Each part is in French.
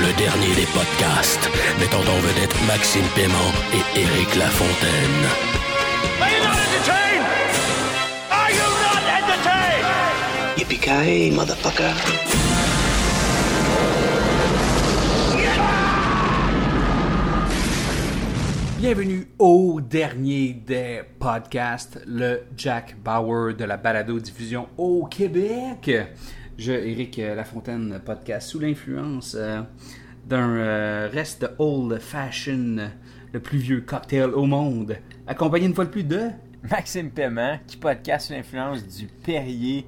Le dernier des podcasts, mettant en vedette Maxime Paiement et Éric Lafontaine. Are you not entertained? Are you not entertained? Yippee-ki-yay, motherfucker. Bienvenue au dernier des podcasts, le Jack Bauer de la balado-diffusion au Québec. Je, Éric Lafontaine, podcast sous l'influence euh, d'un euh, reste de Old Fashion, le plus vieux cocktail au monde, accompagné une fois de plus de... Maxime Paiement, qui podcast sous l'influence du Perrier.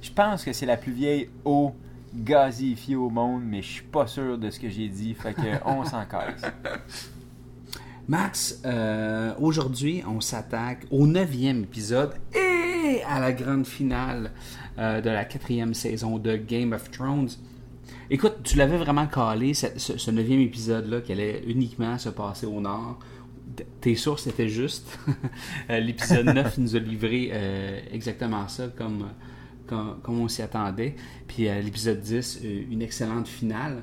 Je pense que c'est la plus vieille eau gazifiée au monde, mais je suis pas sûr de ce que j'ai dit, fait que on s'en casse. Max, euh, aujourd'hui, on s'attaque au neuvième épisode et à la grande finale euh, de la quatrième saison de Game of Thrones. Écoute, tu l'avais vraiment calé, ce, neuvième épisode-là, qui allait uniquement se passer au nord. Tes sources étaient justes. Euh, L'épisode 9 nous a livré euh, exactement ça, comme, comme, comme on s'y attendait. Puis euh, l'épisode 10, euh, une excellente finale.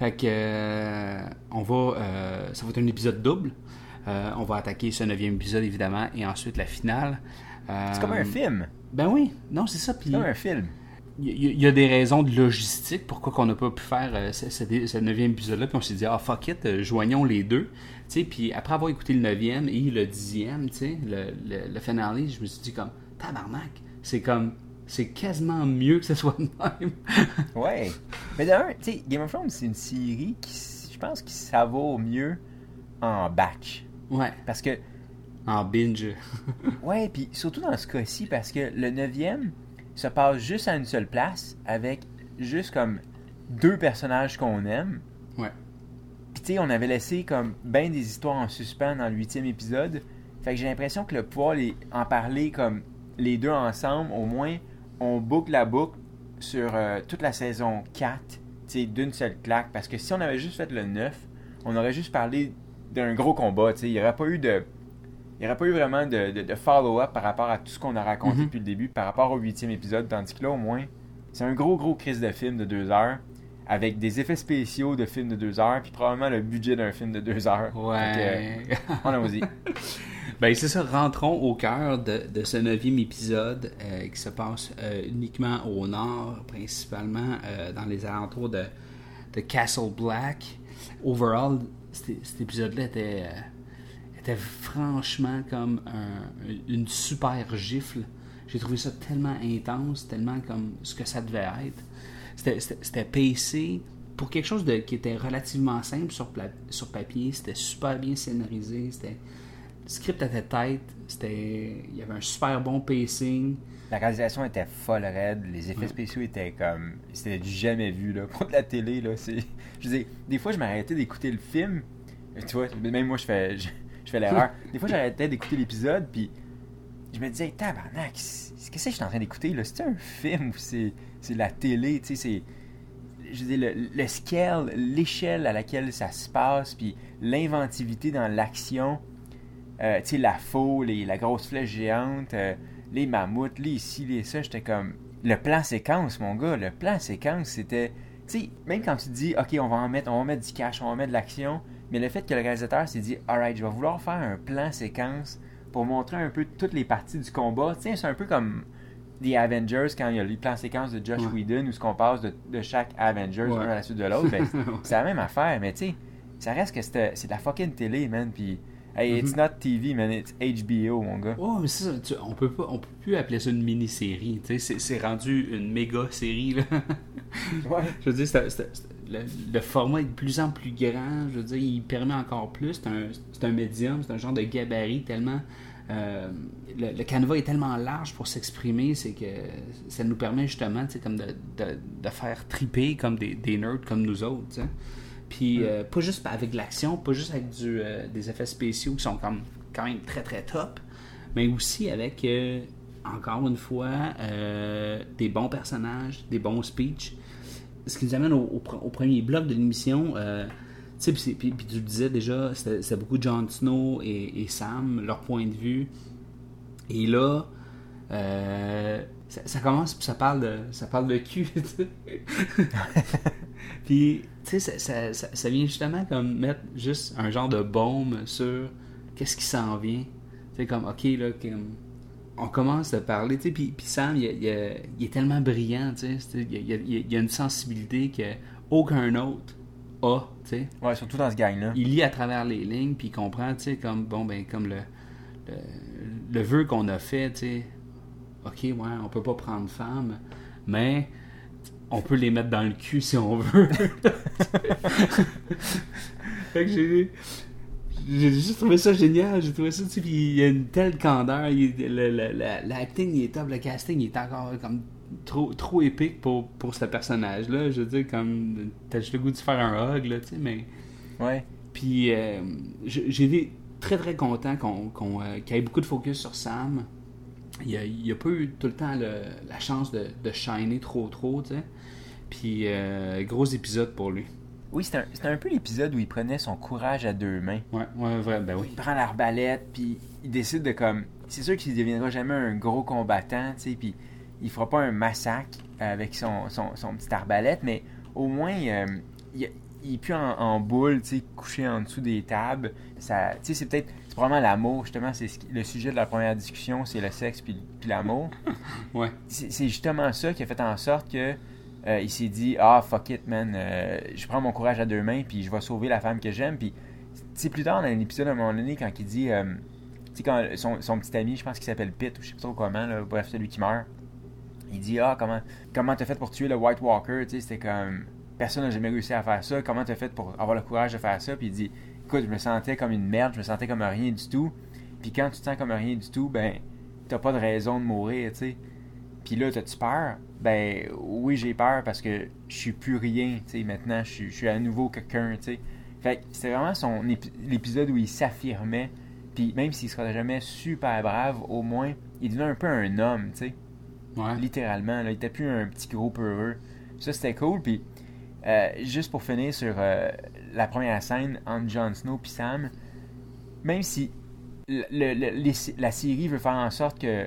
Fait que euh, on va, euh, ça va être un épisode double. Euh, on va attaquer ce neuvième épisode évidemment et ensuite la finale. C'est comme un film. Ben oui, non c'est ça. Puis comme un film. il y, a des raisons de logistique pourquoi qu'on n'a pas pu faire euh, ce, ce- ce neuvième épisode-là. Puis on s'est dit ah fuck it, euh, joignons les deux. Tu sais, puis après avoir écouté le neuvième et le dixième, tu sais, le, le, le finale, je me suis dit comme tabarnak, c'est comme c'est quasiment mieux que ce soit de même. Ouais. Mais d'un, tu sais, Game of Thrones, c'est une série qui, je pense, qui savoure mieux en batch. ouais, Parce que, en binge. ouais, puis surtout dans ce cas-ci, parce que le neuvième se passe juste à une seule place avec juste comme deux personnages qu'on aime. ouais. Puis tu sais, on avait laissé comme ben des histoires en suspens dans le huitième épisode. Fait que j'ai l'impression que le pouvoir les, en parler comme les deux ensemble, au moins, on boucle la boucle sur euh, toute la saison 4, tu sais, d'une seule claque. Parce que si on avait juste fait le 9, on aurait juste parlé d'un gros combat, tu sais. Il n'y aurait pas eu de... Il n'y aurait pas eu vraiment de, de- de follow-up par rapport à tout ce qu'on a raconté Mhm. depuis le début, par rapport au huitième épisode, tandis que là, au moins, c'est un gros, gros crise de film de deux heures, avec des effets spéciaux de film de deux heures, puis probablement le budget d'un film de deux heures. Ouais. Euh, on y Ben c'est ça, rentrons au cœur de, de ce neuvième épisode euh, qui se passe euh, uniquement au nord, principalement dans les alentours de, de Castle Black. Overall, cet, épisode-là était, était franchement comme un- une super gifle. J'ai trouvé ça tellement intense, tellement comme ce que ça devait être. C'était- pacé pour quelque chose de, qui était relativement simple sur, sur papier. C'était super bien scénarisé. C'était le script à ta tête. C'était, il y avait un super bon pacing. La réalisation était folle raide, les effets Ouais. spéciaux étaient comme. C'était du jamais vu, là. De la télé, là, c'est. Je veux dire, des fois, je m'arrêtais d'écouter le film. Tu vois, même moi, je fais, je, je fais l'erreur. Des fois, j'arrêtais d'écouter l'épisode, puis je me disais, tabarnak, c'est- qu'est-ce que c'est que je suis en train d'écouter, là? C'est un film ou c'est la télé, tu sais, c'est. Je le, le scale, l'échelle à laquelle ça se passe, puis l'inventivité dans l'action. Euh, tu sais, la faux, les, la grosse flèche géante, euh, les mammouths, les ici, les ça, j'étais comme... Le plan séquence, mon gars, le plan séquence, c'était... Tu sais, même quand tu dis, OK, on va en mettre, on va mettre du cash, on va mettre de l'action, mais le fait que le réalisateur s'est dit, alright, je vais vouloir faire un plan séquence pour montrer un peu toutes les parties du combat. Tu sais, c'est un peu comme The Avengers quand il y a les plans séquences de Josh Ouais. Whedon où ce qu'on passe de, de chaque Avengers Ouais. un à la suite de l'autre. Ben, c'est la même affaire, mais tu sais, ça reste que c'est de la fucking télé, man. Puis, hey, it's not TV, man, it's HBO, mon gars. Oh, mais ça, tu- on peut pas, on peut plus appeler ça une mini-série. tu sais, C'est, rendu une méga série. Là. Ouais. Je veux dire, le, le format est de plus en plus grand. Je veux dire, il permet encore plus. C'est un, un médium, c'est un genre de gabarit tellement. euh, le, le canevas est tellement large pour s'exprimer, c'est que ça nous permet justement, tu comme de, de, de faire triper comme des, des nerds comme nous autres. Puis euh, pas juste avec de l'action, pas juste avec du, euh, des effets spéciaux qui sont comme, quand même très très top, mais aussi avec, encore une fois, des bons personnages, des bons speeches. Ce qui nous amène au, au pre- au premier bloc de l'émission. euh, tu sais, puis, puis- puis tu le disais déjà, c'était beaucoup Jon Snow et, et Sam, leur point de vue. Et là, euh, ça, ça commence, puis ça parle de, ça parle de cul. puis, tu sais, ça, ça- ça- ça vient justement comme mettre juste un genre de baume sur qu'est-ce qui s'en vient. Tu sais, comme, ok, là, comme, on commence à parler, tu sais, puis, puis Sam, il, il- il- il est tellement brillant, tu sais, il, il- il- il a une sensibilité que aucun autre a, tu sais. Ouais, surtout dans ce gang-là. il lit à travers les lignes puis il comprend tu sais comme bon ben comme le le, le vœu qu'on a fait tu sais. Ok ouais on peut pas prendre femme mais on peut les mettre dans le cul si on veut. Fait que j'ai j'ai juste trouvé ça génial j'ai trouvé ça tu sais puis il y a une telle candeur l'acting il est top le casting il est encore comme trop trop épique pour pour ce personnage là je veux dire comme t'as juste le goût de faire un hug là tu sais mais Ouais. puis euh, j'ai été très très content qu'on euh, qu'il y ait beaucoup de focus sur Sam. Il a, il a pas eu tout le temps le- la chance de, de shiner trop trop, tu sais. Puis euh, gros épisode pour lui. Oui, c'était un, peu l'épisode où il prenait son courage à deux mains. Ouais, ouais, vrai, ben oui. Il prend l'arbalète, puis il décide de comme. C'est sûr qu'il ne deviendra jamais un gros combattant, tu sais, puis il fera pas un massacre avec son, son, son petit arbalète, mais au moins, euh, il, il est plus en, en boule, tu sais, couché en dessous des tables. Ça, tu sais, c'est peut-être. C'est probablement l'amour, justement, c'est ce le sujet de la première discussion, c'est le sexe puis, puis l'amour. Ouais. c'est c'est justement ça qui a fait en sorte que euh, il s'est dit ah fuck it man euh, je prends mon courage à deux mains puis je vais sauver la femme que j'aime. Puis tu plus tard dans l'épisode à un moment donné quand il dit euh, tu sais quand son, son petit ami je pense qu'il s'appelle Pitt ou je sais pas trop comment là, bref celui qui meurt il dit ah comment comment t'as fait pour tuer le White Walker tu sais c'était comme personne n'a jamais réussi à faire ça comment t'as fait pour avoir le courage de faire ça? Puis il dit écoute je me sentais comme une merde je me sentais comme rien du tout. Puis quand tu te sens comme rien du tout ben t'as pas de raison de mourir tu sais puis là, t'as-tu peur? Ben oui, j'ai peur parce que je suis plus rien, tu sais, maintenant, je suis- à nouveau quelqu'un, tu sais. Fait que c'était vraiment son épi- l'épisode où il s'affirmait, puis même s'il sera jamais super brave, au moins, il devenait un peu un homme, tu sais, Ouais. littéralement, là, il était plus un petit gros peureux. Ça, c'était cool, puis euh, juste pour finir sur euh, la première scène entre Jon Snow puis Sam, même si le- le- le- les- la série veut faire en sorte que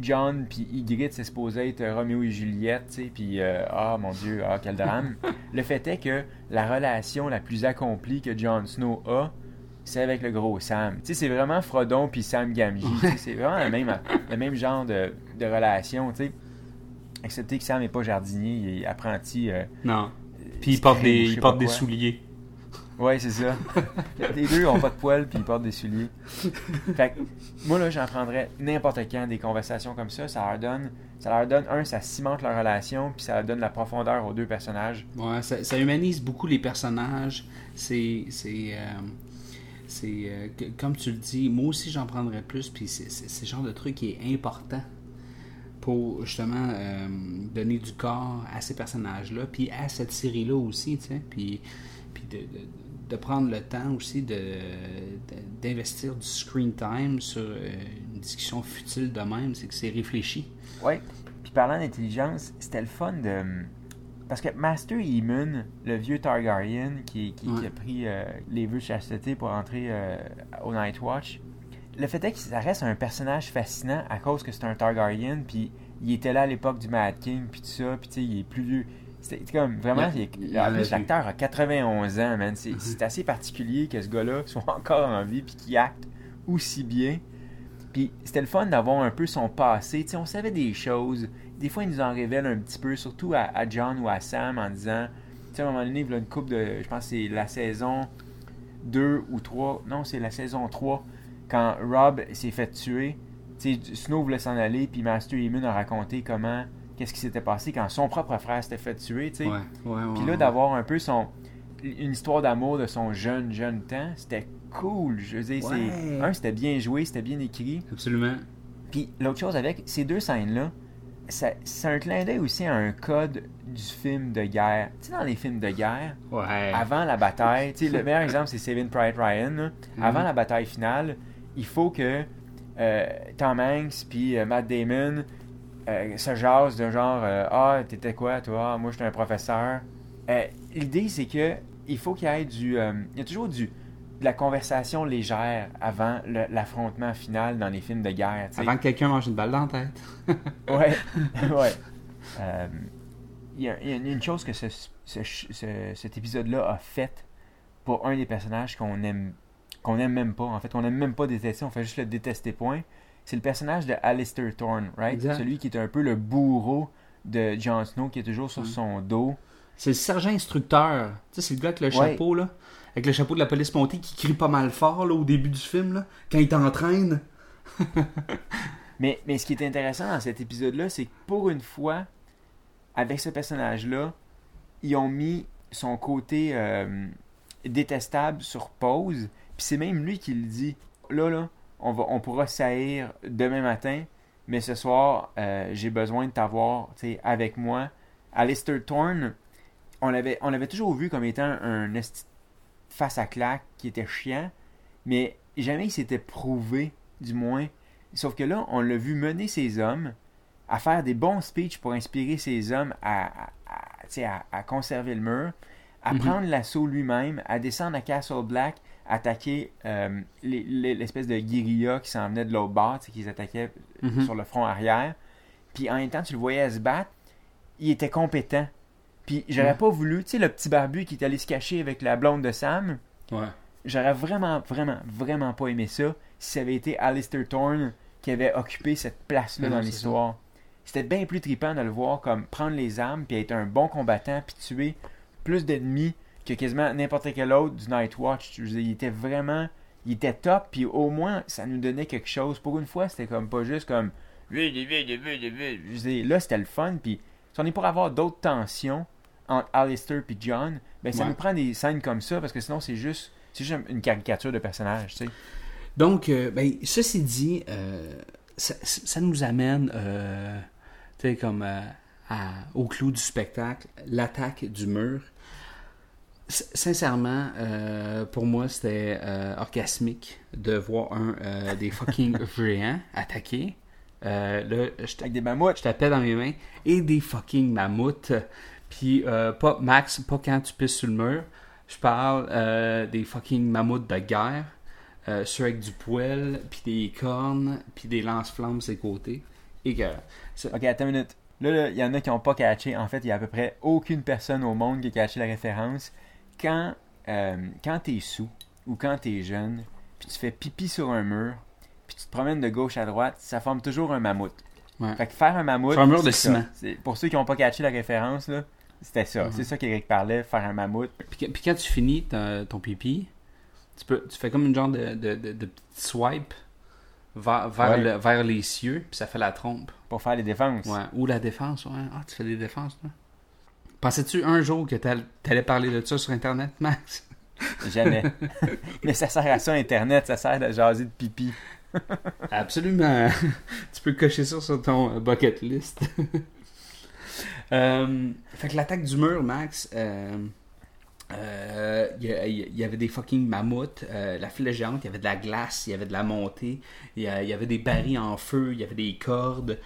John puis Ygritte c'est supposé être Roméo et Juliette, tu sais, puis euh, ah mon dieu, ah quel drame. le fait est que la relation la plus accomplie que Jon Snow a, c'est avec le gros Sam. Tu sais, c'est vraiment Frodon puis Sam Gamgee. c'est vraiment le même, le même genre de, de relation, tu sais. Excepté que Sam n'est pas jardinier, il est apprenti. euh, Non. Puis il porte des, il porte des souliers. Ouais, c'est ça. Les deux ont pas de poils puis ils portent des souliers. Fait que, moi là, j'en prendrais n'importe quand des conversations comme ça. Ça leur donne, ça leur donne un, ça cimente leur relation puis ça leur donne la profondeur aux deux personnages. Ouais, ça, ça humanise beaucoup les personnages. C'est. C'est. euh, c'est euh, comme tu le dis, moi aussi j'en prendrais plus. Puis c'est le genre de truc qui est important pour justement euh, donner du corps à ces personnages-là. Puis à cette série-là aussi, tu sais. Puis, puis de, de- de prendre le temps aussi de- d'investir du screen time sur euh, une discussion futile de même. C'est que c'est réfléchi. Ouais. Puis parlant d'intelligence, c'était le fun de. Parce que Master Eamon, le vieux Targaryen qui, qui, a pris euh, les vœux de chasteté pour entrer au Night Watch, le fait est que ça reste un personnage fascinant à cause que c'est un Targaryen, puis il était là à l'époque du Mad King, puis tout ça, puis tu sais, il est plus vieux. C'était comme vraiment. Il- il est- il en en a plus, vu. l'acteur a 91 ans, man. C'est c'est assez particulier que ce gars-là soit encore en vie, puis qu'il acte aussi bien. Puis c'était le fun d'avoir un peu son passé. Tu sais, on savait des choses. Des fois, il nous en révèle un petit peu, surtout à, à John ou à Sam, en disant, tu sais, à un moment donné, il y a une coupe de, je pense que c'est la saison 2 ou 3, non, c'est la saison 3, quand Rob s'est fait tuer. Snow voulait s'en aller, puis Master Eamon a raconté comment, qu'est-ce qui s'était passé quand son propre frère s'était fait tuer, tu sais. Ouais, ouais, ouais. Puis là, d'avoir un peu son une histoire d'amour de son jeune, jeune temps, c'était cool. Je veux dire, c'est... Un, c'était bien joué, c'était bien écrit. Absolument. Puis l'autre chose avec ces deux scènes-là, ça- c'est un clin d'œil aussi à un code du film de guerre. Tu sais, dans les films de guerre, Ouais. avant la bataille, tu sais, le meilleur exemple, c'est Saving Private Ryan. là. Avant la bataille finale, il faut que euh, Tom Hanks puis euh, Matt Damon euh, se jasent de genre Ah, t'étais quoi, toi? Moi, j'étais un professeur. L'idée, c'est que il faut qu'il y ait du. il y a toujours du, de la conversation légère avant l'affrontement final dans les films de guerre. tu sais. Avant que quelqu'un mange une balle dans la tête. Ouais, ouais. Euh, Il y, a il y a une chose que ce- ce- ce- cet épisode-là a fait pour un des personnages qu'on aime qu'on aime même pas. En fait, qu'on aime même pas détester, on fait juste le détester point. C'est le personnage de Alistair Thorne, right? Exact. Celui qui est un peu le bourreau de Jon Snow, qui est toujours sur Mm. son dos. C'est le sergent instructeur. Tu sais, c'est le gars avec le Ouais. chapeau, là. Avec le chapeau de la police montée qui crie pas mal fort, là, au début du film, là. Quand il t'entraîne. Mais, mais ce qui est intéressant dans cet épisode-là, c'est que pour une fois, avec ce personnage-là, ils ont mis son côté euh, détestable sur pause. Puis c'est même lui qui le dit. Là, là, on, va, on pourra saillir demain matin, mais ce soir, euh, j'ai besoin de t'avoir avec moi. Alistair Thorne, on l'avait, on l'avait toujours vu comme étant un face à claque qui était chiant, mais jamais il s'était prouvé, du moins. Sauf que là, on l'a vu mener ses hommes à faire des bons speeches pour inspirer ses hommes à, à, à- tu sais, à- à conserver le mur, à Mhm. prendre l'assaut lui-même, à descendre à Castle Black, attaquer euh, les- les- l'espèce de guérilla qui s'en venait de l'autre bord, qu'ils attaquaient Mhm. sur le front arrière. Puis en même temps, tu le voyais se battre, il était compétent. Puis j'aurais Ouais. pas voulu, tu sais, le petit barbu qui est allé se cacher avec la blonde de Sam, Ouais. J'aurais vraiment, vraiment, vraiment pas aimé ça si ça avait été Alistair Thorne qui avait occupé cette place-là dans l'histoire. C'était bien plus trippant de le voir comme prendre les armes puis être un bon combattant puis tuer plus d'ennemis que quasiment n'importe quel autre du Night Watch. Dire, il était vraiment, il était top puis au moins ça nous donnait quelque chose. Pour une fois, c'était comme pas juste comme. Je dire, là c'était le fun puis si on est pour avoir d'autres tensions entre Alistair puis John, ben ça Ouais. nous prend des scènes comme ça parce que sinon c'est juste c'est juste une caricature de personnage, tu sais. Donc, euh, ben, ceci dit, euh, ça, ça nous amène, euh, tu sais, comme euh, à- au clou du spectacle, l'attaque du mur. Sincèrement, euh, pour moi, c'était euh, orgasmique de voir un euh, des fucking géants attaquer. Là, je Avec des mammouths. je tapais dans mes mains et des fucking mammouths. Puis, pas Max, pas quand tu pisses sur le mur. Je parle des fucking mammouths de guerre, ceux avec du poil, puis des cornes, puis des lance-flammes sur les côtés. Et que. Ok, attends une minute. Là, là, il y en a qui n'ont pas catché. En fait, il y a à peu près aucune personne au monde qui a catché la référence. Quand, euh, quand t'es sous ou quand t'es jeune, puis tu fais pipi sur un mur, puis tu te promènes de gauche à droite, ça forme toujours un mammouth. Ouais. Fait que faire un mammouth. Faire un mur de ciment. Pour ceux qui n'ont pas catché la référence, là, c'était ça. Mhm. C'est ça qu'Éric parlait, faire un mammouth. Puis, quand tu finis ta- ton pipi, tu, peux, tu fais comme une genre de, de, de, de petit swipe vers, vers, Ouais. le- vers les cieux, puis ça fait la trompe. Pour faire les défenses. Ouais. Ou la défense, ouais. Ah, tu fais des défenses, toi? Pensais-tu un jour que t'all- t'allais parler de ça sur Internet, Max? Jamais. Mais ça sert à ça, Internet. Ça sert à jaser de pipi. Absolument. tu peux cocher ça sur ton euh, bucket list. Euh, fait que l'attaque du mur, Max, euh, euh, il y, il avait des fucking mammouths, la flèche géante, il y avait de la glace, il y avait de la montée, il y, il y avait des barils en feu, il y avait des cordes.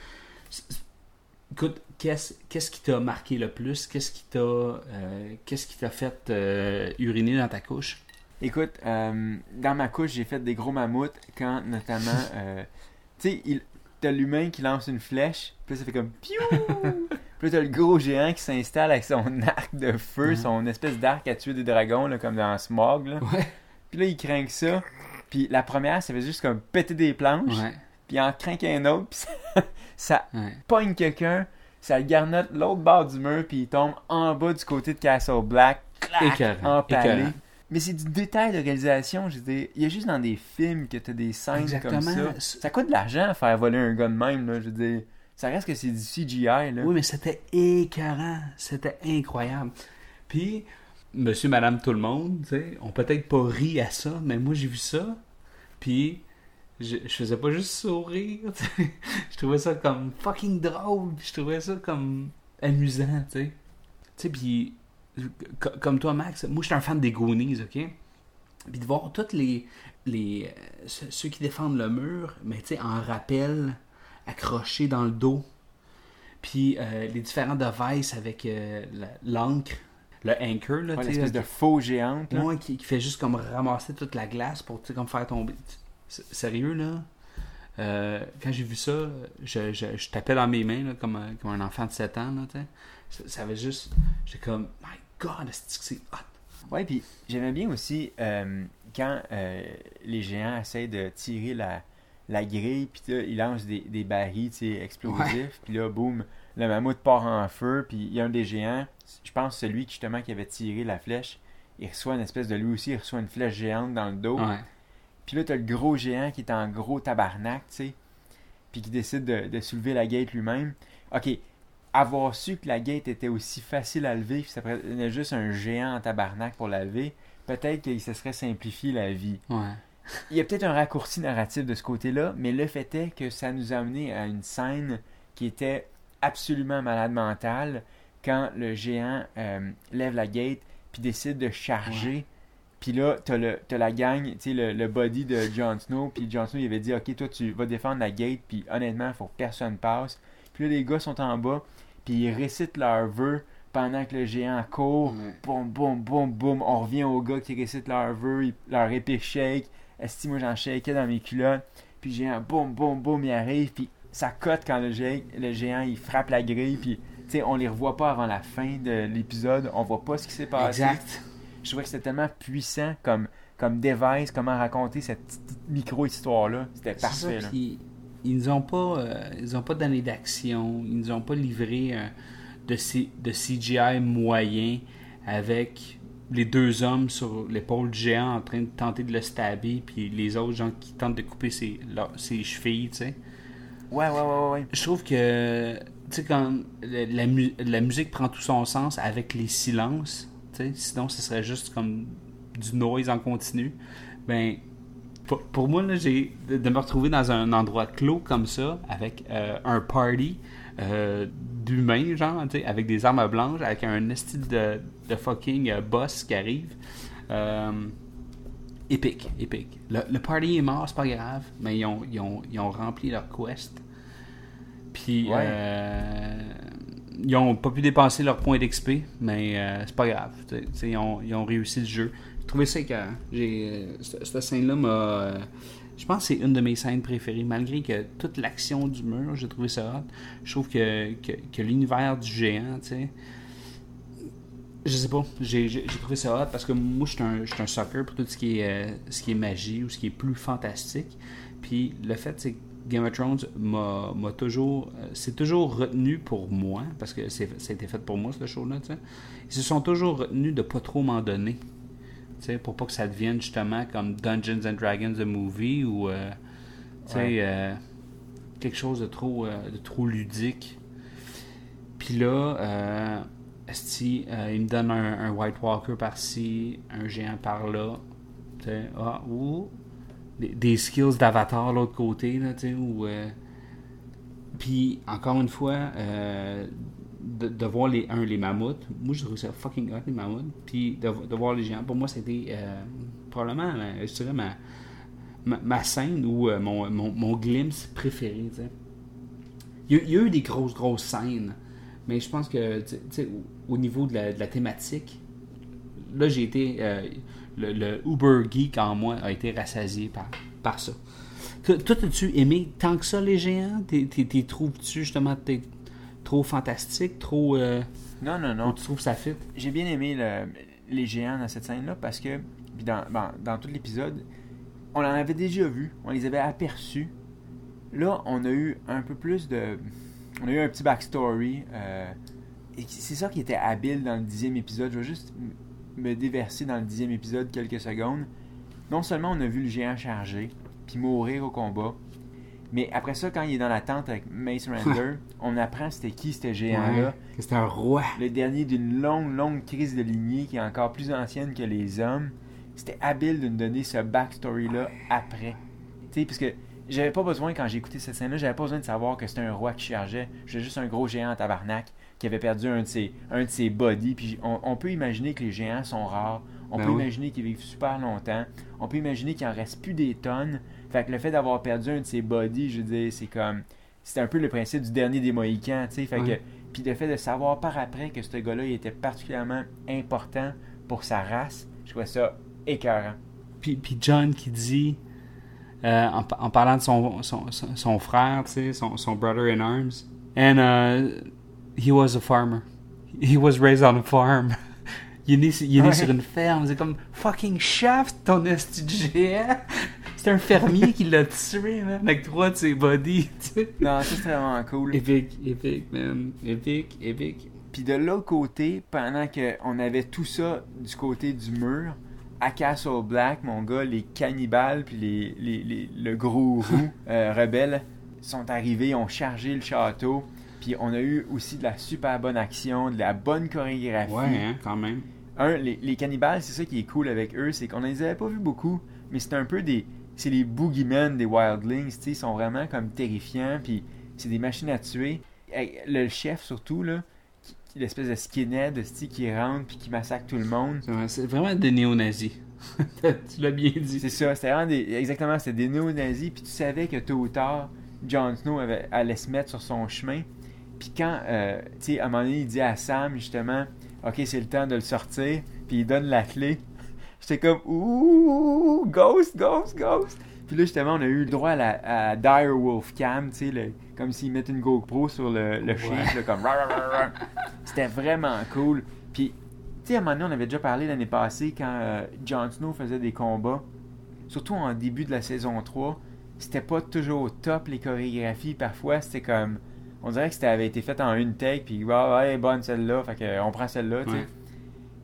Écoute, qu'est-ce qui t'a marqué le plus? Qu'est-ce qui t'a euh, qu'est-ce qui t'a fait euh, uriner dans ta couche? Écoute, euh, dans ma couche, j'ai fait des gros mammouths quand, notamment, tu sais, il- t'as l'humain qui lance une flèche, puis ça fait comme piou! puis t'as le gros géant qui s'installe avec son arc de feu, son espèce d'arc à tuer des dragons, là, comme dans Smog, là. Ouais. Puis là, il craint ça. Puis la première, ça fait juste comme péter des planches, Ouais. puis il en craint un autre, puis ça, ça ouais. pogne quelqu'un, ça le garnotte l'autre bord du mur, puis il tombe en bas du côté de Castle Black, clac, empalé. écœurant. Mais c'est du détail de réalisation, je veux dire. Il y a juste dans des films que t'as des scènes Exactement. comme ça. Ça coûte de l'argent à faire voler un gars de même, là, je veux dire. Ça reste que c'est du CGI, là. Oui, mais c'était écœurant. C'était incroyable. Puis, monsieur, madame, tout le monde, tu sais, ont peut-être pas ri à ça, mais moi, j'ai vu ça. Puis, je, je faisais pas juste sourire. tu sais. je trouvais ça comme fucking drôle. Je trouvais ça comme amusant, tu sais. Tu sais, puis co- comme toi, Max, moi, j'étais un fan des Goonies, ok? Puis de voir tous les, les euh, ceux qui défendent le mur, mais tu sais, en rappel, accrochés dans le dos. Puis euh, les différents devices avec euh, l'encre, le anchor, là, Ouais, tu sais, l'espèce de faux géante. là. Ouais, qui, qui fait juste comme ramasser toute la glace pour tu sais, comme faire tomber. Sérieux, là? Euh, quand j'ai vu ça, je, je, je tapais dans mes mains là, comme, un, comme un enfant de 7 ans. Là, ça, ça avait juste. J'étais comme, My God, c'est hot? Ouais, puis j'aimais bien aussi euh, quand euh, les géants essayent de tirer la, la grille, puis ils lancent des, des barils explosifs, puis là, boum, le mammouth part en feu, puis il y a un des géants, je pense celui qui, justement qui avait tiré la flèche, il reçoit une espèce de lui aussi, il reçoit une flèche géante dans le dos. Ouais. Puis là, t'as le gros géant qui est en gros tabarnak, tu sais, puis qui décide de, de soulever la gate lui-même. Ok, avoir su que la gate était aussi facile à lever, puis ça prenait juste un géant en tabarnak pour la lever, peut-être qu'il se serait simplifié la vie. Ouais. Il y a peut-être un raccourci narratif de ce côté-là, mais le fait est que ça nous a amené à une scène qui était absolument malade mentale quand le géant euh, lève la gate puis décide de charger. Puis là, t'as, le, t'as la gang, tu sais, le, le body de Jon Snow. Puis Jon Snow, il avait dit Ok, toi, tu vas défendre la gate. Puis honnêtement, il faut que personne passe. Puis là, les gars sont en bas. Puis ils récitent leur vœu pendant que le géant court. Boum, boum, boum, boum. On revient aux gars qui récitent leur vœu, ils- leur épée shake. Esti, moi, j'en shakeais dans mes culottes. Puis le géant, boum, boum, boum, il arrive. Puis ça cote quand le géant, le géant il frappe la grille. Puis, tu sais, on les revoit pas avant la fin de l'épisode. On voit pas ce qui s'est passé. Exact. Je trouvais que c'était tellement puissant comme, comme device, comment raconter cette petite micro-histoire-là. C'était ça, parfait. là. puis ils nous ont pas, euh, ils ont pas donné d'action, ils nous ont pas livré euh, de, C- de CGI moyen avec les deux hommes sur l'épaule du géant en train de tenter de le stabber, puis les autres gens qui tentent de couper ses, leur- ses chevilles, tu sais. Ouais, ouais, ouais, ouais. Je trouve que, tu sais, quand la, la mu- la musique prend tout son sens avec les silences, sinon ce serait juste comme du noise en continu, ben, pour, pour moi, là, j'ai de, me retrouver dans un endroit clos comme ça, avec euh, un party euh, d'humains, genre, tu sais, avec des armes blanches, avec un style de, de fucking euh, boss qui arrive. Euh, épique, épique. Le, le party est mort, c'est pas grave, mais ils ont, ils ont, ils ont rempli leur quest. Puis, Ouais. Ils ont pas pu dépenser leur point d'XP, mais euh, c'est pas grave. Ils ont, réussi le jeu. J'ai trouvé ça écœurant. Euh, cette, scène-là m'a. euh, je pense que c'est une de mes scènes préférées. Malgré que toute l'action du mur, j'ai trouvé ça hot. Je trouve que, que, l'univers du géant, tu sais. Je sais pas, j'ai j'ai- trouvé ça hot parce que moi je suis un, un sucker pour tout ce qui, est, euh, ce qui est magie ou ce qui est plus fantastique. Puis le fait, c'est que Game of Thrones m'a m'a toujours. euh, C'est toujours retenu pour moi, parce que c'est- ça a été fait pour moi ce show-là, tu sais. Ils se sont toujours retenus de pas trop m'en donner. Tu sais, pour pas que ça devienne justement comme Dungeons and Dragons the movie ou. euh, tu sais, Ouais. euh, quelque chose de trop, euh, de trop ludique. Puis là, euh, il me donne un, un White Walker par-ci, un géant par-là. Tu sais, ah, ou des, skills d'avatar l'autre côté, là, tu sais, ou... euh, puis, encore une fois, euh, de, de voir les, un, les mammouths. Moi, je trouve ça fucking hot, les mammouths. Puis, de, voir les géants. Pour moi, c'était euh, probablement, je dirais, ma, scène ou mon, mon, glimpse préféré, tu sais. Il y, a, il y a eu des grosses, grosses scènes, mais je pense que, tu sais, au, au niveau de la, de la thématique, là, j'ai été. Le, le Uber Geek en moi a été rassasié par, par ça. Toi, as-tu aimé tant que ça, les géants? T'es- t'es- T'es trouves-tu justement t'es trop fantastique, trop. euh, Non, non, non. tu trouves ça fit? J'ai bien aimé le- les géants dans cette scène-là parce que, puis dans, dans, dans tout l'épisode, on en avait déjà vu, on les avait aperçus. Là, on a eu un peu plus de. On a eu un petit backstory. euh, et c'est ça qui était habile dans le dixième épisode. Je vais juste me déverser dans le dixième épisode quelques secondes. Non seulement on a vu le géant charger, puis mourir au combat, mais après ça, quand il est dans la tente avec Mace Render, on apprend c'était qui ce géant-là. Ouais, c'était un roi. Le dernier d'une longue, longue crise de lignée qui est encore plus ancienne que les hommes. C'était habile de nous donner ce backstory-là après. Tu sais, parce que j'avais pas besoin, quand j'ai écouté cette scène-là, j'avais pas besoin de savoir que c'était un roi qui chargeait. J'étais juste un gros géant en tabarnak qui avait perdu un de ses, un de ses bodies. Puis on, on peut imaginer que les géants sont rares. On Ben peut oui. imaginer qu'ils vivent super longtemps. On peut imaginer qu'il en reste plus des tonnes. Fait que le fait d'avoir perdu un de ses bodies, je veux dire, c'est comme. C'est un peu le principe du dernier des Mohicans, tu sais. Fait que. Puis le fait de savoir par après que ce gars-là, il était particulièrement important pour sa race, je trouvais ça écœurant. Puis, puis John qui dit, euh, en, pa- en parlant de son, son, son, son frère, tu sais, son, son brother in arms, and uh, he was a farmer. He was raised on a farm. il est né, il est né Ouais. sur une ferme. C'est comme fucking shaft ton géant. C'est un fermier qui l'a tué, man, avec trois de ses bodies. Non, ça c'est vraiment cool. Épique, épique, man. Épique, épique. Puis de l'autre côté, pendant qu'on avait tout ça du côté du mur, à Castle Black, mon gars, les cannibales puis les, les- les- le gros roux euh, rebelle sont arrivés, ont chargé le château. Puis on a eu aussi de la super bonne action, de la bonne chorégraphie. Ouais, hein, quand même. Un, les, les cannibales, c'est ça qui est cool avec eux, c'est qu'on les avait pas vus beaucoup, mais c'est un peu des. C'est les boogeymen des wildlings, tu sais, ils sont vraiment comme terrifiants, puis c'est des machines à tuer. Et Le chef, surtout, là, l'espèce de skinhead, tu sais, qui rentre puis qui massacre tout le monde. C'est vraiment- C'est vraiment des néo-nazis. tu l'as bien dit. C'est ça, c'était vraiment des. Exactement, c'était des néo-nazis, puis tu savais que tôt ou tard, Jon Snow avait- allait se mettre sur son chemin. Puis quand, euh, tu sais, à un moment donné, il dit à Sam, justement, OK, c'est le temps de le sortir, puis il donne la clé. J'étais comme, ouh, ghost, ghost, ghost. Puis là, justement, on a eu le droit à, la, à Dire Wolf Cam, tu sais, comme s'ils mettaient une GoPro sur le, le là, comme. C'était vraiment cool. Puis, tu sais, à un moment donné, on avait déjà parlé l'année passée quand euh, Jon Snow faisait des combats, surtout en début de la saison 3, c'était pas toujours au top les chorégraphies. Parfois, c'était comme. On dirait que c'était avait été fait en une take, puis ah, ouais, bonne celle-là, fait que euh, on prend celle-là, tu sais. Ouais.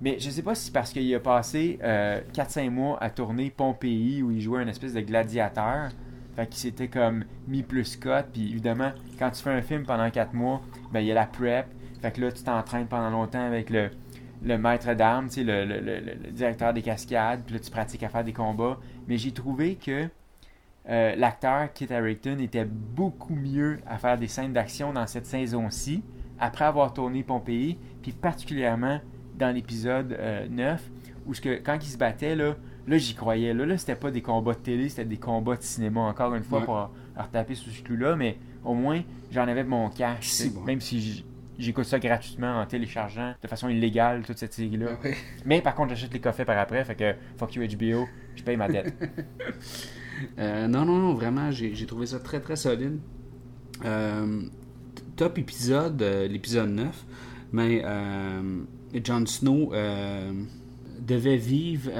Mais je sais pas si c'est parce qu'il a passé euh, 4-5 mois à tourner Pompéi où il jouait un espèce de gladiateur. Fait qu'il s'était comme mis plus cote. Puis évidemment, quand tu fais un film pendant 4 mois, ben il y a la prep. Fait que là, tu t'entraînes pendant longtemps avec le, le maître d'armes, tu sais, le, le- le- le directeur des cascades. Puis là, tu pratiques à faire des combats. Mais j'ai trouvé que euh, l'acteur Kit Harington était beaucoup mieux à faire des scènes d'action dans cette saison-ci, après avoir tourné Pompéi, puis particulièrement dans l'épisode euh, 9, où ce que, quand il se battait, là, là j'y croyais. Là, là c'était pas des combats de télé, c'était des combats de cinéma, encore une fois, Ouais. pour leur taper sous ce clou-là, mais au moins, j'en avais mon cash, bon. même si j'écoute ça gratuitement en téléchargeant de façon illégale toute cette série-là. Ouais. Mais par contre, j'achète les coffrets par après, fait que fuck you HBO, je paye ma dette. Euh, non, non, non, vraiment, j'ai trouvé ça très, très solide. Euh, top épisode, euh, l'épisode 9, mais Jon Snow devait vivre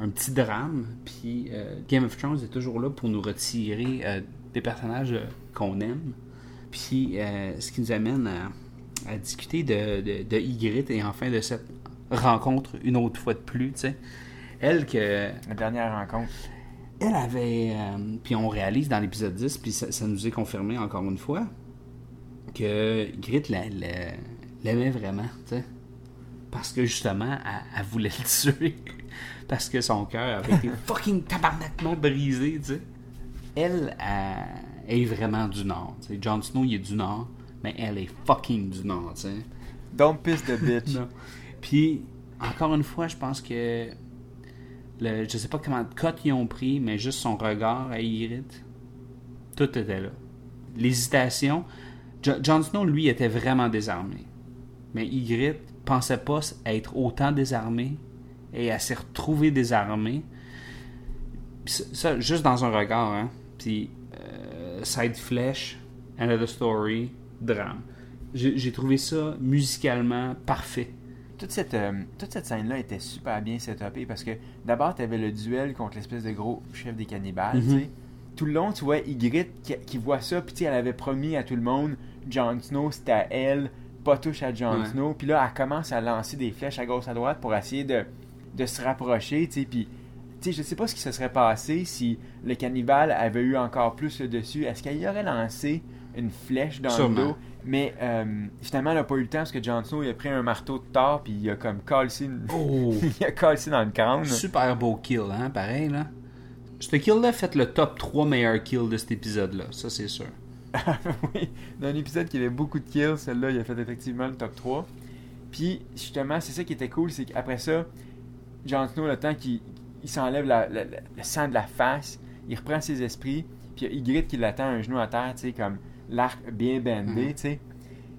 un, petit drame, puis Game of Thrones est toujours là pour nous retirer des personnages qu'on aime. Puis, ce qui nous amène à, discuter de, de, de et enfin de cette rencontre une autre fois de plus, tu sais. Elle que La dernière rencontre. Elle avait. euh, puis on réalise dans l'épisode 10, puis ça, ça nous est confirmé encore une fois, que Grit la- la- l'aimait vraiment, tu sais. Parce que justement, elle, elle voulait le tuer. Parce que son cœur avait été fucking tabarnakement brisé, tu sais. Elle, elle est vraiment du Nord, tu sais. Jon Snow, il est du Nord, mais elle est fucking du Nord, tu sais. Don't piss the bitch. Puis, encore une fois, je pense que. Le, je sais pas comment de cote ils ont pris, mais juste son regard à Ygritte, tout était là. L'hésitation. Jo- Jon Snow, lui, était vraiment désarmé. Mais Ygritte pensait pas être autant désarmé et elle s'est retrouvée désarmée. Puis ça, juste dans un regard, hein. Puis, euh, side flesh, the story, drame. J'ai trouvé ça musicalement parfait. Toute cette, euh, toute cette scène-là était super bien setupée parce que d'abord, tu avais le duel contre l'espèce de gros chef des cannibales. sais. Tout le long, tu vois Ygritte qui, qui voit ça, puis tu sais, elle avait promis à tout le monde Jon Snow, c'était à elle, pas touche à Jon Ouais. Snow. Puis là, elle commence à lancer des flèches à gauche à droite pour essayer de, de se rapprocher, tu sais. Puis, tu sais, je sais pas ce qui se serait passé si le cannibale avait eu encore plus le dessus. Est-ce qu'elle y aurait lancé une flèche dans Sûrement. le dos? Mais euh, finalement, elle n'a pas eu le temps parce que Jon Snow il a pris un marteau de tort puis il a comme calcé une... Oh! il a calcé dans le crâne. Super beau kill, hein, pareil, là. Ce kill-là fait le top 3 meilleurs kills de cet épisode-là. Ça, c'est sûr. oui, dans un épisode qui avait beaucoup de kills, celle-là, il a fait effectivement le top 3. Puis, justement, c'est ça qui était cool, c'est qu'après ça, Jon Snow, le temps qu'il il s'enlève la- la- la- le sang de la face, il reprend ses esprits, puis il gritte qu'il attend un genou à terre, tu sais, comme l'arc bien bandé, Mhm. tu sais.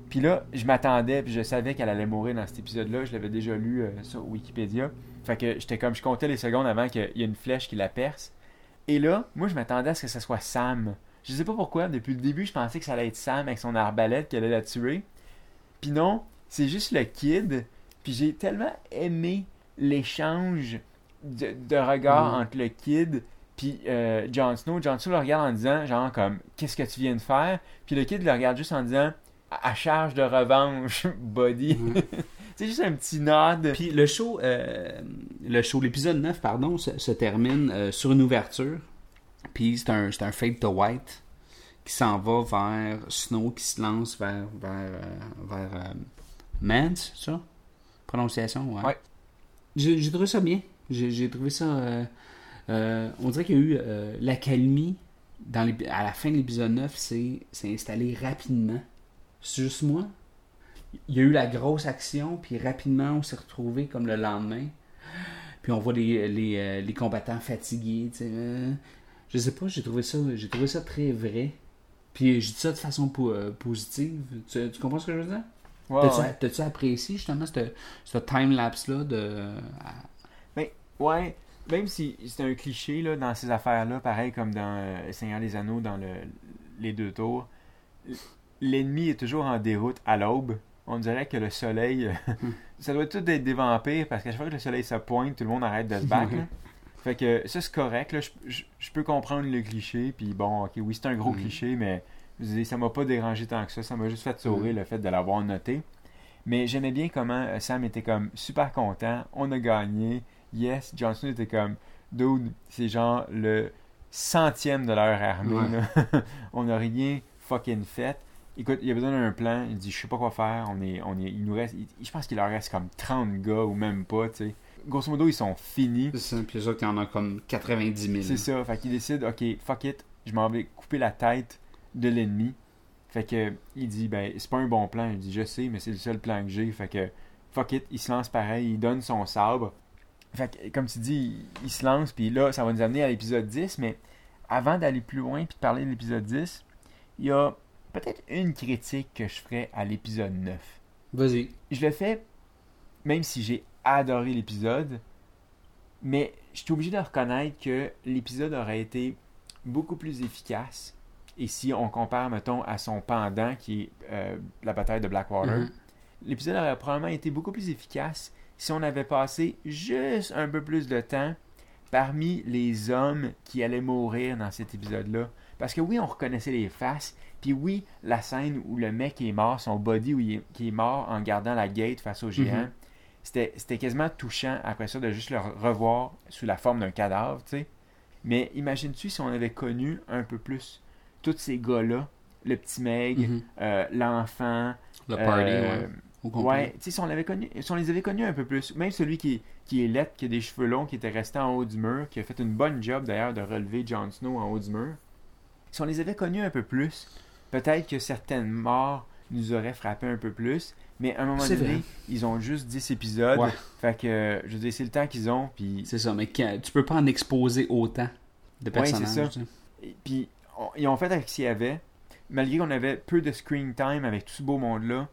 Puis là, je m'attendais, puis je savais qu'elle allait mourir dans cet épisode-là. Je l'avais déjà lu euh, sur Wikipédia. Fait que j'étais comme, je comptais les secondes avant qu'il y ait une flèche qui la perce. Et là, moi, je m'attendais à ce que ce soit Sam. Je sais pas pourquoi, depuis le début, je pensais que ça allait être Sam avec son arbalète qui allait la tuer. Puis non, c'est juste le kid. Puis j'ai tellement aimé l'échange de, de regard Mhm. entre le kid puis euh, Jon Snow. Jon Snow le regarde en disant, genre comme, qu'est-ce que tu viens de faire? Puis le kid le regarde juste en disant, à à charge de revanche, buddy. Mhm. c'est juste un petit nod. Puis le show, euh, le show, l'épisode 9, pardon, se, se termine euh, sur une ouverture. Puis c'est un, c'est un fade to white qui s'en va vers Snow, qui se lance vers, vers, euh, vers Mance, ça? Prononciation, ouais. Ouais. J'ai trouvé ça bien. J'ai trouvé ça... euh, on dirait qu'il y a eu euh, l'accalmie dans à la fin de l'épisode 9, c'est c'est installé rapidement. C'est juste moi? il y a eu la grosse action, puis rapidement, on s'est retrouvé comme le lendemain. Puis on voit les, les, euh, les combattants fatigués. euh, je sais pas, j'ai trouvé ça j'ai trouvé ça très vrai. Puis je dis ça de façon po- positive. Tu, tu comprends ce que je veux dire? Ouais, T'as-tu ouais. t'as-tu apprécié justement ce ce time-lapse-là de. Mais, ouais, même si c'est un cliché là, dans ces affaires-là, pareil comme dans euh, Seigneur des Anneaux, dans le, les deux tours, l'ennemi est toujours en déroute à l'aube. On dirait que le soleil, euh, ça doit tout être des vampires parce qu'à chaque fois que le soleil se pointe, tout le monde arrête de se battre. là. Fait que ça, c'est correct. Là. Je, je- je peux comprendre le cliché. Puis bon, ok, oui, c'est un gros Mhm. cliché, mais ça m'a pas dérangé tant que ça. Ça m'a juste fait sourire le fait de l'avoir noté. Mais j'aimais bien comment euh, Sam était comme super content. On a gagné. Yes, Johnson était comme dude, c'est genre le centième de leur armée. Ouais. on n'a rien fucking fait. Écoute, il a besoin d'un plan. Il dit, je sais pas quoi faire. On est, on est, il nous reste, il- je pense qu'il leur reste comme 30 gars ou même pas, tu sais. Grosso modo, ils sont finis. C'est ça, puis les autres, il y en a comme 90 000. C'est ça. Fait qu'il décide, ok, fuck it, je m'en vais couper la tête de l'ennemi. Fait que il dit, ben, c'est pas un bon plan. Il dit, je sais, mais c'est le seul plan que j'ai. Fait que fuck it, il se lance pareil, il donne son sabre. Fait que, comme tu dis, il, il se lance, puis là, ça va nous amener à l'épisode 10. Mais avant d'aller plus loin puis de parler de l'épisode 10, il y a peut-être une critique que je ferais à l'épisode 9 Vas-y. je le fais même si j'ai adoré l'épisode, mais je suis obligé de reconnaître que l'épisode aurait été beaucoup plus efficace. Et si on compare, mettons, à son pendant, qui est euh, la bataille de Blackwater, Mhm. l'épisode aurait probablement été beaucoup plus efficace si on avait passé juste un peu plus de temps parmi les hommes qui allaient mourir dans cet épisode-là. Parce que oui, on reconnaissait les faces, puis oui, la scène où le mec est mort, son body où il est, qui est mort en gardant la gate face au géant, Mhm. c'était, c'était quasiment touchant après ça de juste le revoir sous la forme d'un cadavre, tu sais. Mais imagine-tu si on avait connu un peu plus tous ces gars-là, le petit Meg, Mhm. euh, l'enfant, Le party, euh, ouais. Au complet. Ouais, tu sais, si on l'avait connu, si on les avait connus un peu plus, même celui qui est, qui est laid, qui a des cheveux longs, qui était resté en haut du mur, qui a fait une bonne job d'ailleurs de relever Jon Snow en haut du mur, si on les avait connus un peu plus, peut-être que certaines morts nous auraient frappé un peu plus, mais à un moment donné, vrai. ils ont juste 10 épisodes, Ouais. fait que, je veux dire, c'est le temps qu'ils ont, puis C'est ça, mais tu peux pas en exposer autant de Ouais, c'est personnages. ça. sais. Et puis, on- ils ont fait avec ce qu'il y avait. Malgré qu'on avait peu de screen time avec tout ce beau monde-là,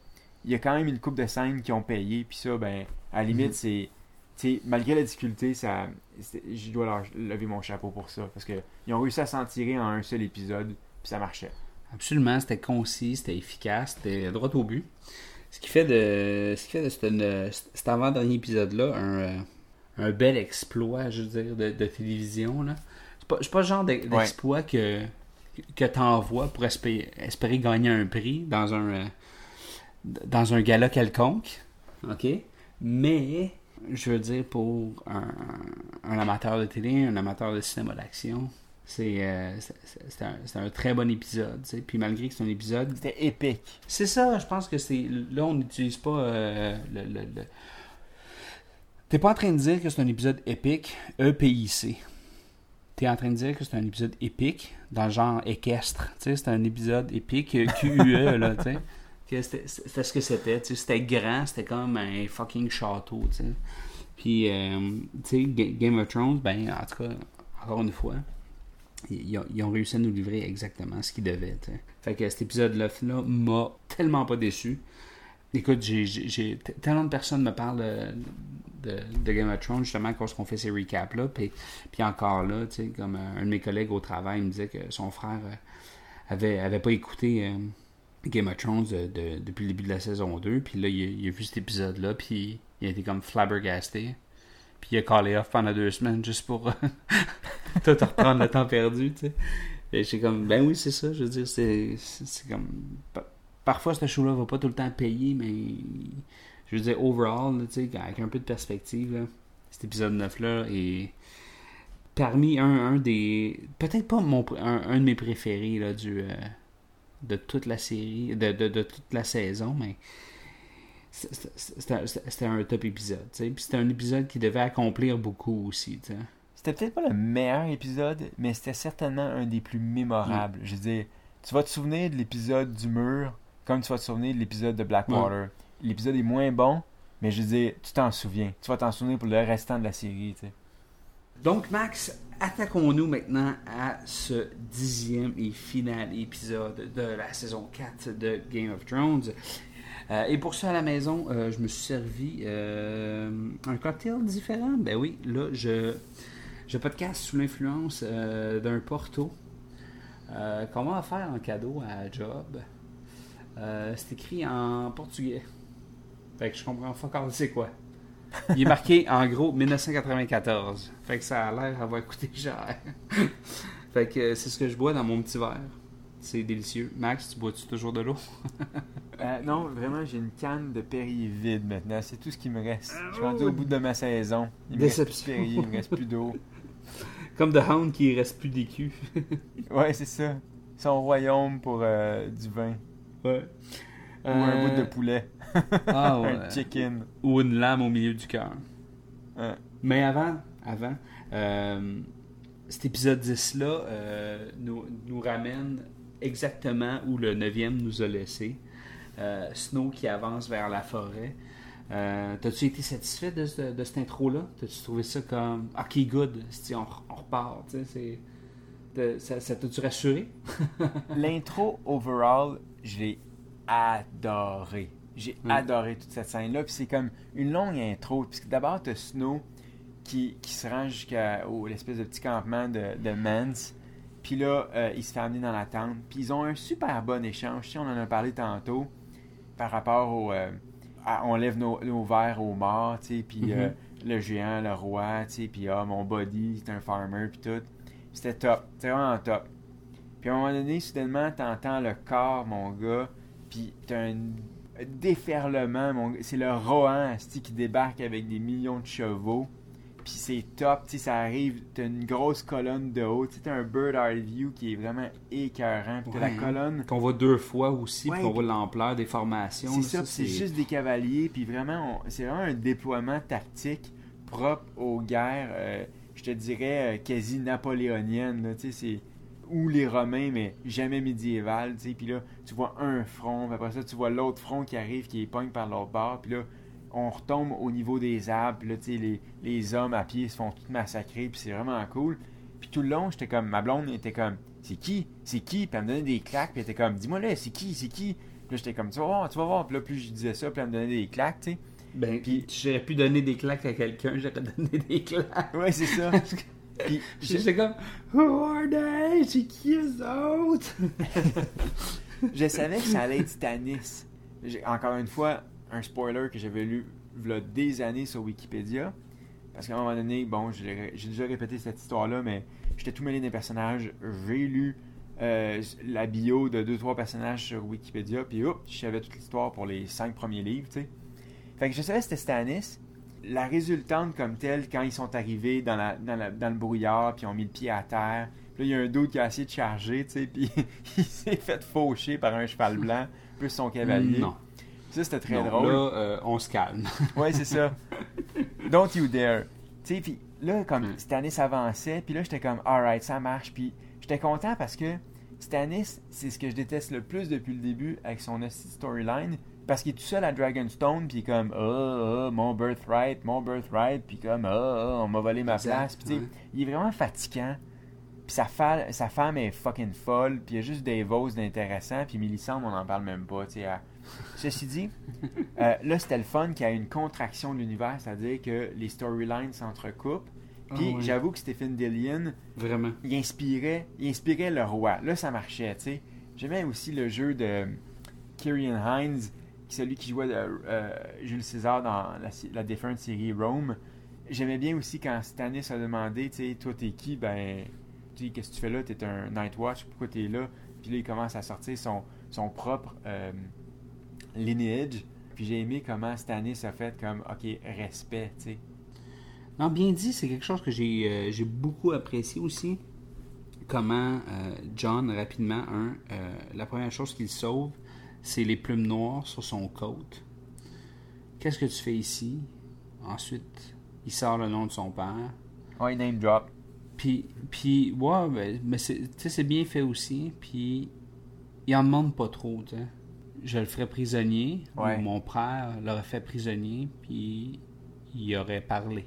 il y a quand même une coupe de scènes qui ont payé. Puis ça, ben, à la limite, Mhm. c'est. tu sais, malgré la difficulté, ça, c'est- je dois leur lever mon chapeau pour ça. Parce qu'ils ont réussi à s'en tirer en un seul épisode, puis ça marchait. Absolument, c'était concis, c'était efficace, c'était droit au but. Ce qui fait de, ce qui fait de cet, cet avant-dernier épisode-là un, euh, un bel exploit, je veux dire, de, de télévision. Là. C'est, pas, c'est pas le genre d'e- d'exploit que, que tu envoies pour espérer, espérer gagner un prix dans un, euh, dans un gala quelconque. OK? Mais, je veux dire, pour un, un amateur de télé, un amateur de cinéma d'action, c'est, euh, un, un très bon épisode. tu sais. Puis malgré que c'est un épisode C'était épique. c'est ça, je pense que c'est. Là, on n'utilise pas euh, le. le- le- T'es pas en train de dire que c'est un épisode épique, EPIC. T'es en train de dire que c'est un épisode épique, dans le genre équestre. Tu sais, c'est un épisode épique, QUE, là, tu sais. C'était ce que c'était. C'était grand, c'était comme un fucking château, tu sais. Puis, euh, tu sais, Ga- Game of Thrones, ben, en tout cas, encore une fois, ils ont, réussi à nous livrer exactement ce qu'ils devaient, tu sais. Fait que cet épisode-là là, m'a tellement pas déçu. Écoute, j'ai, tellement de personnes me parlent de, Game of Thrones, justement, quand on fait ces recaps-là. Puis, puis encore là, tu sais, comme un de mes collègues au travail me disait que son frère euh, avait, avait pas écouté euh, Game of Thrones de- depuis le début de la saison 2. Puis là, il, a- vu cet épisode-là, puis il a été comme flabbergasté. Puis il a callé off pendant deux semaines juste pour euh, tout reprendre le temps perdu, tu sais. Et j'ai comme, ben oui, c'est ça, je veux dire, c'est, c'est, comme. pa- Parfois, ce show-là va pas tout le temps payer, mais. Je veux dire, overall, tu sais, avec un peu de perspective, là, cet épisode 9-là est parmi un, des. Peut-être pas mon, un, un de mes préférés, là, du. euh, de toute la série, de, de, de toute la saison, mais. C'était un top épisode, tu sais. Puis c'était un épisode qui devait accomplir beaucoup aussi, tu sais. C'était peut-être pas le meilleur épisode, mais c'était certainement un des plus mémorables. Je veux dire, tu vas te souvenir de l'épisode du mur comme tu vas te souvenir de l'épisode de Blackwater. L'épisode est moins bon, mais je veux dire, tu t'en souviens. Tu vas t'en souvenir pour le restant de la série. Donc, Max, attaquons-nous maintenant à ce dixième et final épisode de la saison 4 de Game of Thrones. Euh, et pour ça, à la maison, euh, je me suis servi euh, un cocktail différent. Ben oui, là, je, je podcast sous l'influence d'un Porto m'a offert en cadeau à Job. C'est écrit en portugais. Fait que je comprends pas encore c'est quoi. Il est marqué en gros 1994. Fait que ça a l'air avoir coûté cher. fait que c'est ce que je bois dans mon petit verre. C'est délicieux. Max, tu bois-tu toujours de l'eau? Euh, non, vraiment, j'ai une canne de Perrier vide maintenant. C'est tout ce qui me reste. Je suis rendu au bout de ma saison. Il me reste plus de Déception. Perrier, il me reste plus d'eau. Comme The Hound qui reste plus d'écu. Ouais, c'est ça. Son royaume pour euh, du vin. ouais. Ou un bout de poulet. Ah ouais. un chicken. Ou une lame au milieu du cœur. Ouais. Mais avant, avant, euh, cet épisode 10-là euh, nous, nous ramène exactement où le 9e nous a laissé. Euh, Snow qui avance vers la forêt. T'as-tu été satisfait de, ce- de cette intro-là? T'as-tu trouvé ça comme OK, good, si on, on repart? c'est- de- ça ça t'a-tu rassuré? L'intro, overall, je l'ai adoré. J'ai Mm. adoré toute cette scène-là. Puis c'est comme une longue intro. Puisque d'abord, t'as Snow qui, qui se rend jusqu'à l'espèce de petit campement de, de Mance. Puis là, euh, il se fait amener dans la tente. Puis ils ont un super bon échange. Tu sais, on en a parlé tantôt par rapport au. euh, à- on lève nos, nos verres aux morts, tu sais. Puis Mhm. euh, le géant, le roi, tu sais. Puis ah, mon body, c'est un farmer, puis tout. C'était top. C'était vraiment top. Puis à un moment donné, soudainement, t'entends le corps, mon gars, puis t'as un déferlement, mon. C'est le Rohan, qui débarque avec des millions de chevaux. Puis c'est top, tu ça arrive, t'as une grosse colonne de haut, tu un bird eye view qui est vraiment écœurant. Puis t'as Ouais, la colonne, Qu'on voit deux fois aussi, Ouais, voit puis- l'ampleur des formations. c'est ça, c'est juste des cavaliers, puis vraiment, on- c'est vraiment un déploiement tactique propre aux guerres, euh, je te dirais, euh, quasi napoléoniennes, là, tu sais, c'est ou les Romains, mais jamais médiéval, tu sais, puis là, tu vois un front, puis après ça, tu vois l'autre front qui arrive, qui est pogne par l'autre bord, puis là, on retombe au niveau des arbres, puis là, tu sais, les, les hommes à pied se font tout massacrer, puis c'est vraiment cool. Puis tout le long, j'étais comme, ma blonde était comme, c'est qui? C'est qui? Puis elle me donnait des claques, puis elle était comme, dis-moi là, c'est qui? C'est qui? Puis là, j'étais comme, tu vas voir, tu vas voir. Puis là, plus je disais ça, puis elle me donnait des claques, tu sais. Ben, Puis- puis j'aurais pu donner des claques à quelqu'un, j'aurais donné des claques. Ouais, c'est ça. J'étais comme, Who are they? C'est qui eux autres? je savais que ça allait être Stannis. Encore une fois, un spoiler que j'avais lu des années sur Wikipédia. Parce qu'à un moment donné, bon, j'ai déjà répété cette histoire-là, mais j'étais tout mêlé des personnages. J'ai lu euh, la bio de deux trois personnages sur Wikipédia, puis hop, je savais toute l'histoire pour les cinq premiers livres, tu sais. Fait que je savais que c'était Stannis. La résultante comme telle, quand ils sont arrivés dans, la, dans, la- dans le brouillard, puis ils ont mis le pied à terre, puis là, il y a un doute qui a essayé de charger, tu sais, puis il s'est fait faucher par un cheval blanc, plus son cavalier. Non. Ça, c'était très Non, drôle. Là, euh, on se calme. Ouais, c'est ça. Don't you dare. Tu sais, puis là, comme Ouais. Stannis avançait, puis là, j'étais comme, alright, ça marche. Puis j'étais content parce que Stannis, c'est ce que je déteste le plus depuis le début avec son storyline. Parce qu'il est tout seul à Dragonstone, puis comme, ah, ah, mon birthright, mon birthright, puis comme, ah, ah, on m'a volé ma Exact, place. Puis ouais. il est vraiment fatigant. Puis sa, fa- sa femme est fucking folle, puis il y a juste des voses d'intéressant, puis Millicent, on n'en parle même pas, tu sais. elle- Ceci dit, euh, là, c'était le fun qu'il y a une contraction de l'univers, c'est-à-dire que les storylines s'entrecoupent. Puis Ah ouais. j'avoue que Stephen Dillion, Vraiment. il inspirait, il inspirait le roi. Là, ça marchait, tu sais. J'aimais aussi le jeu de Kyrian Hines, qui est celui qui jouait euh, euh, Jules César dans la, la différente série Rome. J'aimais bien aussi quand Stannis a demandé, tu sais, toi t'es qui? Ben, tu qu'est-ce que tu fais là? T'es un Night Watch, pourquoi t'es là? Puis là, il commence à sortir son, son propre euh, lineage. Puis j'ai aimé comment Stannis a fait comme, ok, respect, tu sais. Non, bien dit, c'est quelque chose que j'ai euh, beaucoup apprécié aussi. Comment John, rapidement, un, la première chose qu'il sauve, c'est les plumes noires sur son côte. Qu'est-ce que tu fais ici? Ensuite, il sort le nom de son père. Ouais, name drop. Puis, puis ouais, ben, mais c'est, sais, c'est bien fait aussi. Puis, il en demande pas trop, tu sais. Je le ferais prisonnier, Ouais. ou mon frère l'aurait fait prisonnier, puis il aurait parlé.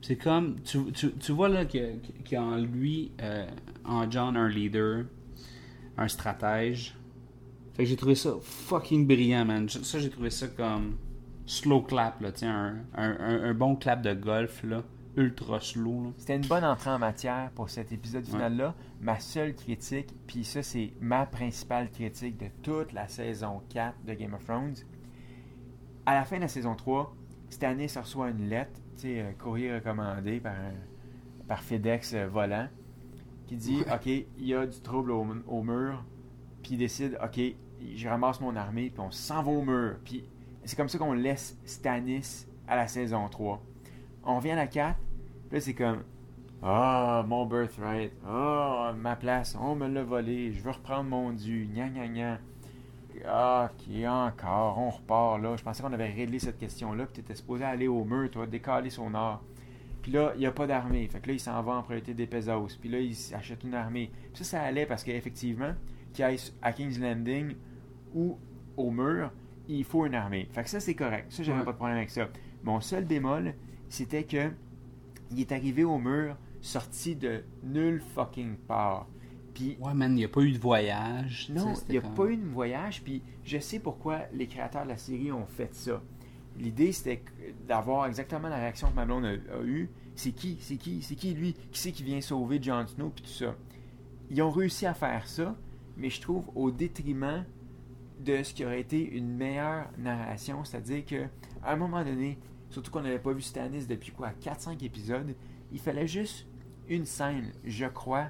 C'est comme, tu, tu, tu vois là qu'il y a- qu'il y a en lui, euh, en John, un leader, un stratège. Fait que j'ai trouvé ça fucking brillant, man. Ça, j'ai trouvé ça comme slow clap, là, sais, un, un, un- un bon clap de golf, là, ultra slow, là. C'était une bonne entrée en matière pour cet épisode Ouais. final-là. Ma seule critique, puis ça, c'est ma principale critique de toute la saison 4 de Game of Thrones. À la fin de la saison 3, Stannis reçoit une lettre, tu sais, courrier recommandé par, par FedEx euh, volant, qui dit Ok, il y a du trouble au, au mur, puis il décide Ok, je ramasse mon armée, puis on s'en va au mur. Puis c'est comme ça qu'on laisse Stannis à la saison 3. On vient à la 4, puis là c'est comme Ah, mon birthright, ah, ma place, on me l'a volé, je veux reprendre mon dû, gna gna gna. Ah, qui encore, on repart là. Je pensais qu'on avait réglé cette question-là, puis t'étais supposé aller au mur, toi, décaler son nord. Puis là, il n'y a pas d'armée. Fait que là, il s'en va priorité des Pesos. Puis là, il achète une armée. Puis ça, ça allait parce qu'effectivement, qu'il aille à King's Landing ou au mur, il faut une armée. Fait que ça, c'est correct. Ça, j'avais Ouais. pas de problème avec ça. Mon seul bémol, c'était que il est arrivé au mur, sorti de nulle fucking part. Puis Ouais, man, il n'y a pas eu de voyage. non, il n'y a comme- pas eu de voyage, puis je sais pourquoi les créateurs de la série ont fait ça. L'idée, c'était d'avoir exactement la réaction que ma blonde a, a eue. C'est qui, c'est qui, c'est qui lui, qui c'est qui vient sauver Jon Snow, puis tout ça? Ils ont réussi à faire ça, mais je trouve au détriment de ce qui aurait été une meilleure narration, c'est-à-dire que à un moment donné, surtout qu'on n'avait pas vu Stannis depuis quoi, 4-5 épisodes, il fallait juste une scène, je crois,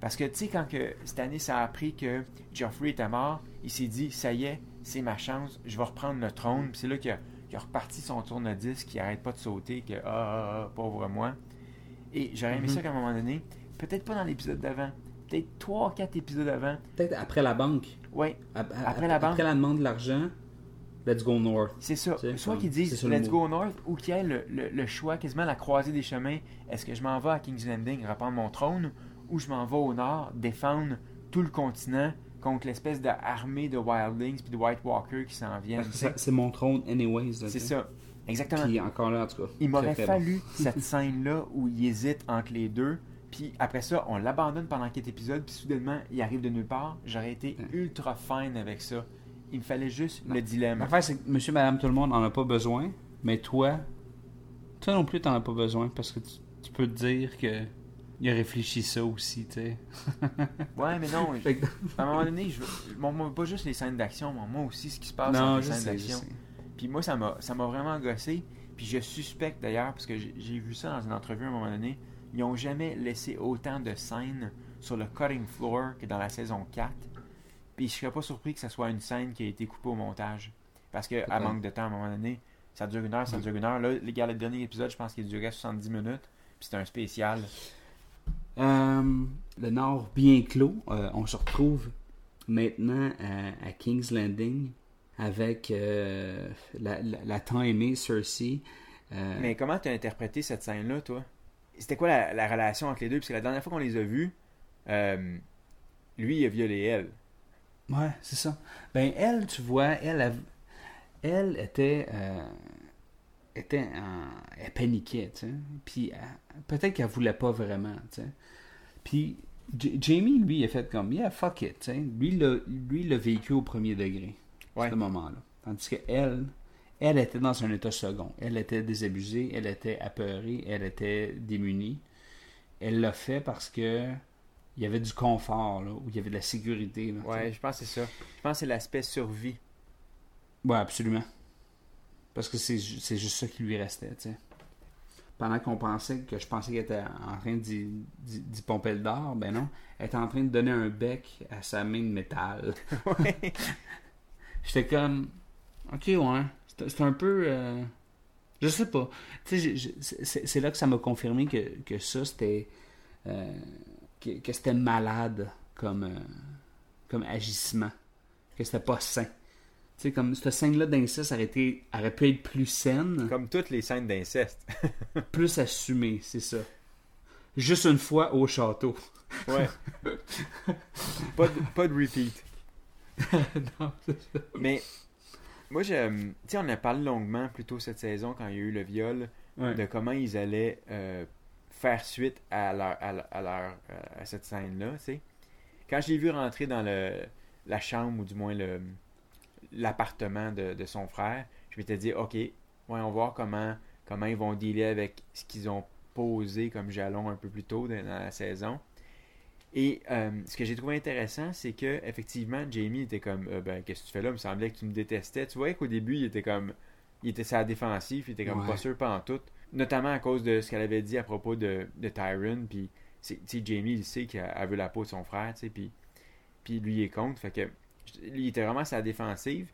parce que, tu sais, quand que Stannis a appris que Joffrey était mort, il s'est dit, ça y est, c'est ma chance, je vais reprendre le trône. Puis c'est là qu'il a, reparti son tourne-disque, qui arrête pas de sauter, que, ah, ah, ah, pauvre moi. Et j'aurais aimé Mhm. ça qu'à un moment donné, peut-être pas dans l'épisode d'avant, peut-être 3-4 épisodes avant, Peut-être après la banque. Ap- Après ap- la banque. Après la demande de l'argent, let's go north. c'est ça. Tu sais, Soit qu'ils disent Let's go north ou qu'il y ait le, le- le choix, quasiment la croisée des chemins. Est-ce que je m'en vais à King's Landing reprendre mon trône ou je m'en vais au nord défendre tout le continent contre l'espèce d'armée de Wildlings puis de White Walkers qui s'en viennent. Ça- c'est mon trône, anyways. C'est ça. Exactement. Puis encore là, en tout cas. Il m'aurait fallu cette scène-là où il hésite entre les deux. Puis après ça, on l'abandonne pendant quatre épisodes. Puis soudainement, il arrive de nulle part. J'aurais été ultra fine avec ça. Il me fallait juste le dilemme. L'affaire, c'est que monsieur, madame, tout le monde n'en a pas besoin. Mais toi, toi non plus, t'en as pas besoin. Parce que tu, tu peux te dire que il a réfléchi ça aussi, tu sais. Ouais, mais non. À un moment donné, je veux, moi, pas juste les scènes d'action, moi aussi ce qui se passe dans les scènes d'action. Puis moi, ça m'a, vraiment gossé. Puis je suspecte d'ailleurs, parce que j'ai, j'ai vu ça dans une entrevue à un moment donné, ils ont jamais laissé autant de scènes sur le cutting floor que dans la saison 4. Puis je serais pas surpris que ce soit une scène qui a été coupée au montage. Parce que à manque de temps, à un moment donné, ça dure une heure, ça dure une heure. Là, les gars, le dernier épisode, je pense qu'il durait 70 minutes. Puis c'était un spécial. Euh, le Nord bien clos, euh, on se retrouve maintenant à, à King's Landing avec euh, la, la, la tant aimée Cersei. Euh, Mais comment tu as interprété cette scène-là, toi? C'était quoi la, la relation entre les deux? Parce que la dernière fois qu'on les a vus, euh, lui, il a violé elle. Ouais, c'est ça. Ben, elle, tu vois, elle, elle, elle était. euh, était en- elle paniquait, tu sais. Puis elle- peut-être qu'elle voulait pas vraiment, tu sais. Puis J- Jamie, lui, il a fait comme, yeah, fuck it, tu sais. Lui, l'a- vécu au premier degré, Ouais. ce moment-là. Tandis que elle, elle était dans un état second. Elle était désabusée, elle était apeurée, elle était démunie. Elle l'a fait parce que il y avait du confort, là, où il y avait de la sécurité. là. Ouais, je pense que c'est ça. Je pense que c'est l'aspect survie. Ouais, absolument. Parce que c'est c'est juste ça qui lui restait, tu sais. Pendant qu'on pensait que je pensais qu'elle était en train d'y d'y- d'y pomper le d'or, ben non. Elle était en train de donner un bec à sa main de métal. Ouais. J'étais comme, ok, ouais. C'est un peu. euh, je sais pas. C'est là que ça m'a confirmé que, que ça, c'était. euh, que que c'était malade comme, euh, comme agissement. Que c'était pas sain. Tu sais, comme cette scène-là d'inceste aurait, été- aurait pu être plus saine, Comme toutes les scènes d'inceste. plus assumée, c'est ça. Juste une fois au château. Ouais. pas, de, pas de repeat. Non, c'est ça. Mais moi, je, tu sais, on a parlé longuement plus tôt cette saison quand il y a eu le viol Ouais. de comment ils allaient euh, faire suite à leur, à, leur- à leur- euh, à cette scène-là, tu sais. Quand je l'ai vu rentrer dans le, la chambre, ou du moins le l'appartement de, de son frère, je m'étais dit, OK, ouais, on va voir comment, comment ils vont dealer avec ce qu'ils ont posé comme jalon un peu plus tôt dans la saison. Et euh, ce que j'ai trouvé intéressant, c'est que effectivement, Jamie était comme, euh, ben, qu'est-ce que tu fais là? Il me semblait que tu me détestais. Tu voyais qu'au début, il était comme, il était sa défensive, il était comme Ouais. pas sûr pas en tout. Notamment à cause de ce qu'elle avait dit à propos de, de Tyron. Puis, Jamie, il sait qu'elle elle veut la peau de son frère, tu sais, puis, puis lui il est contre. Fait que, il était vraiment sa défensive.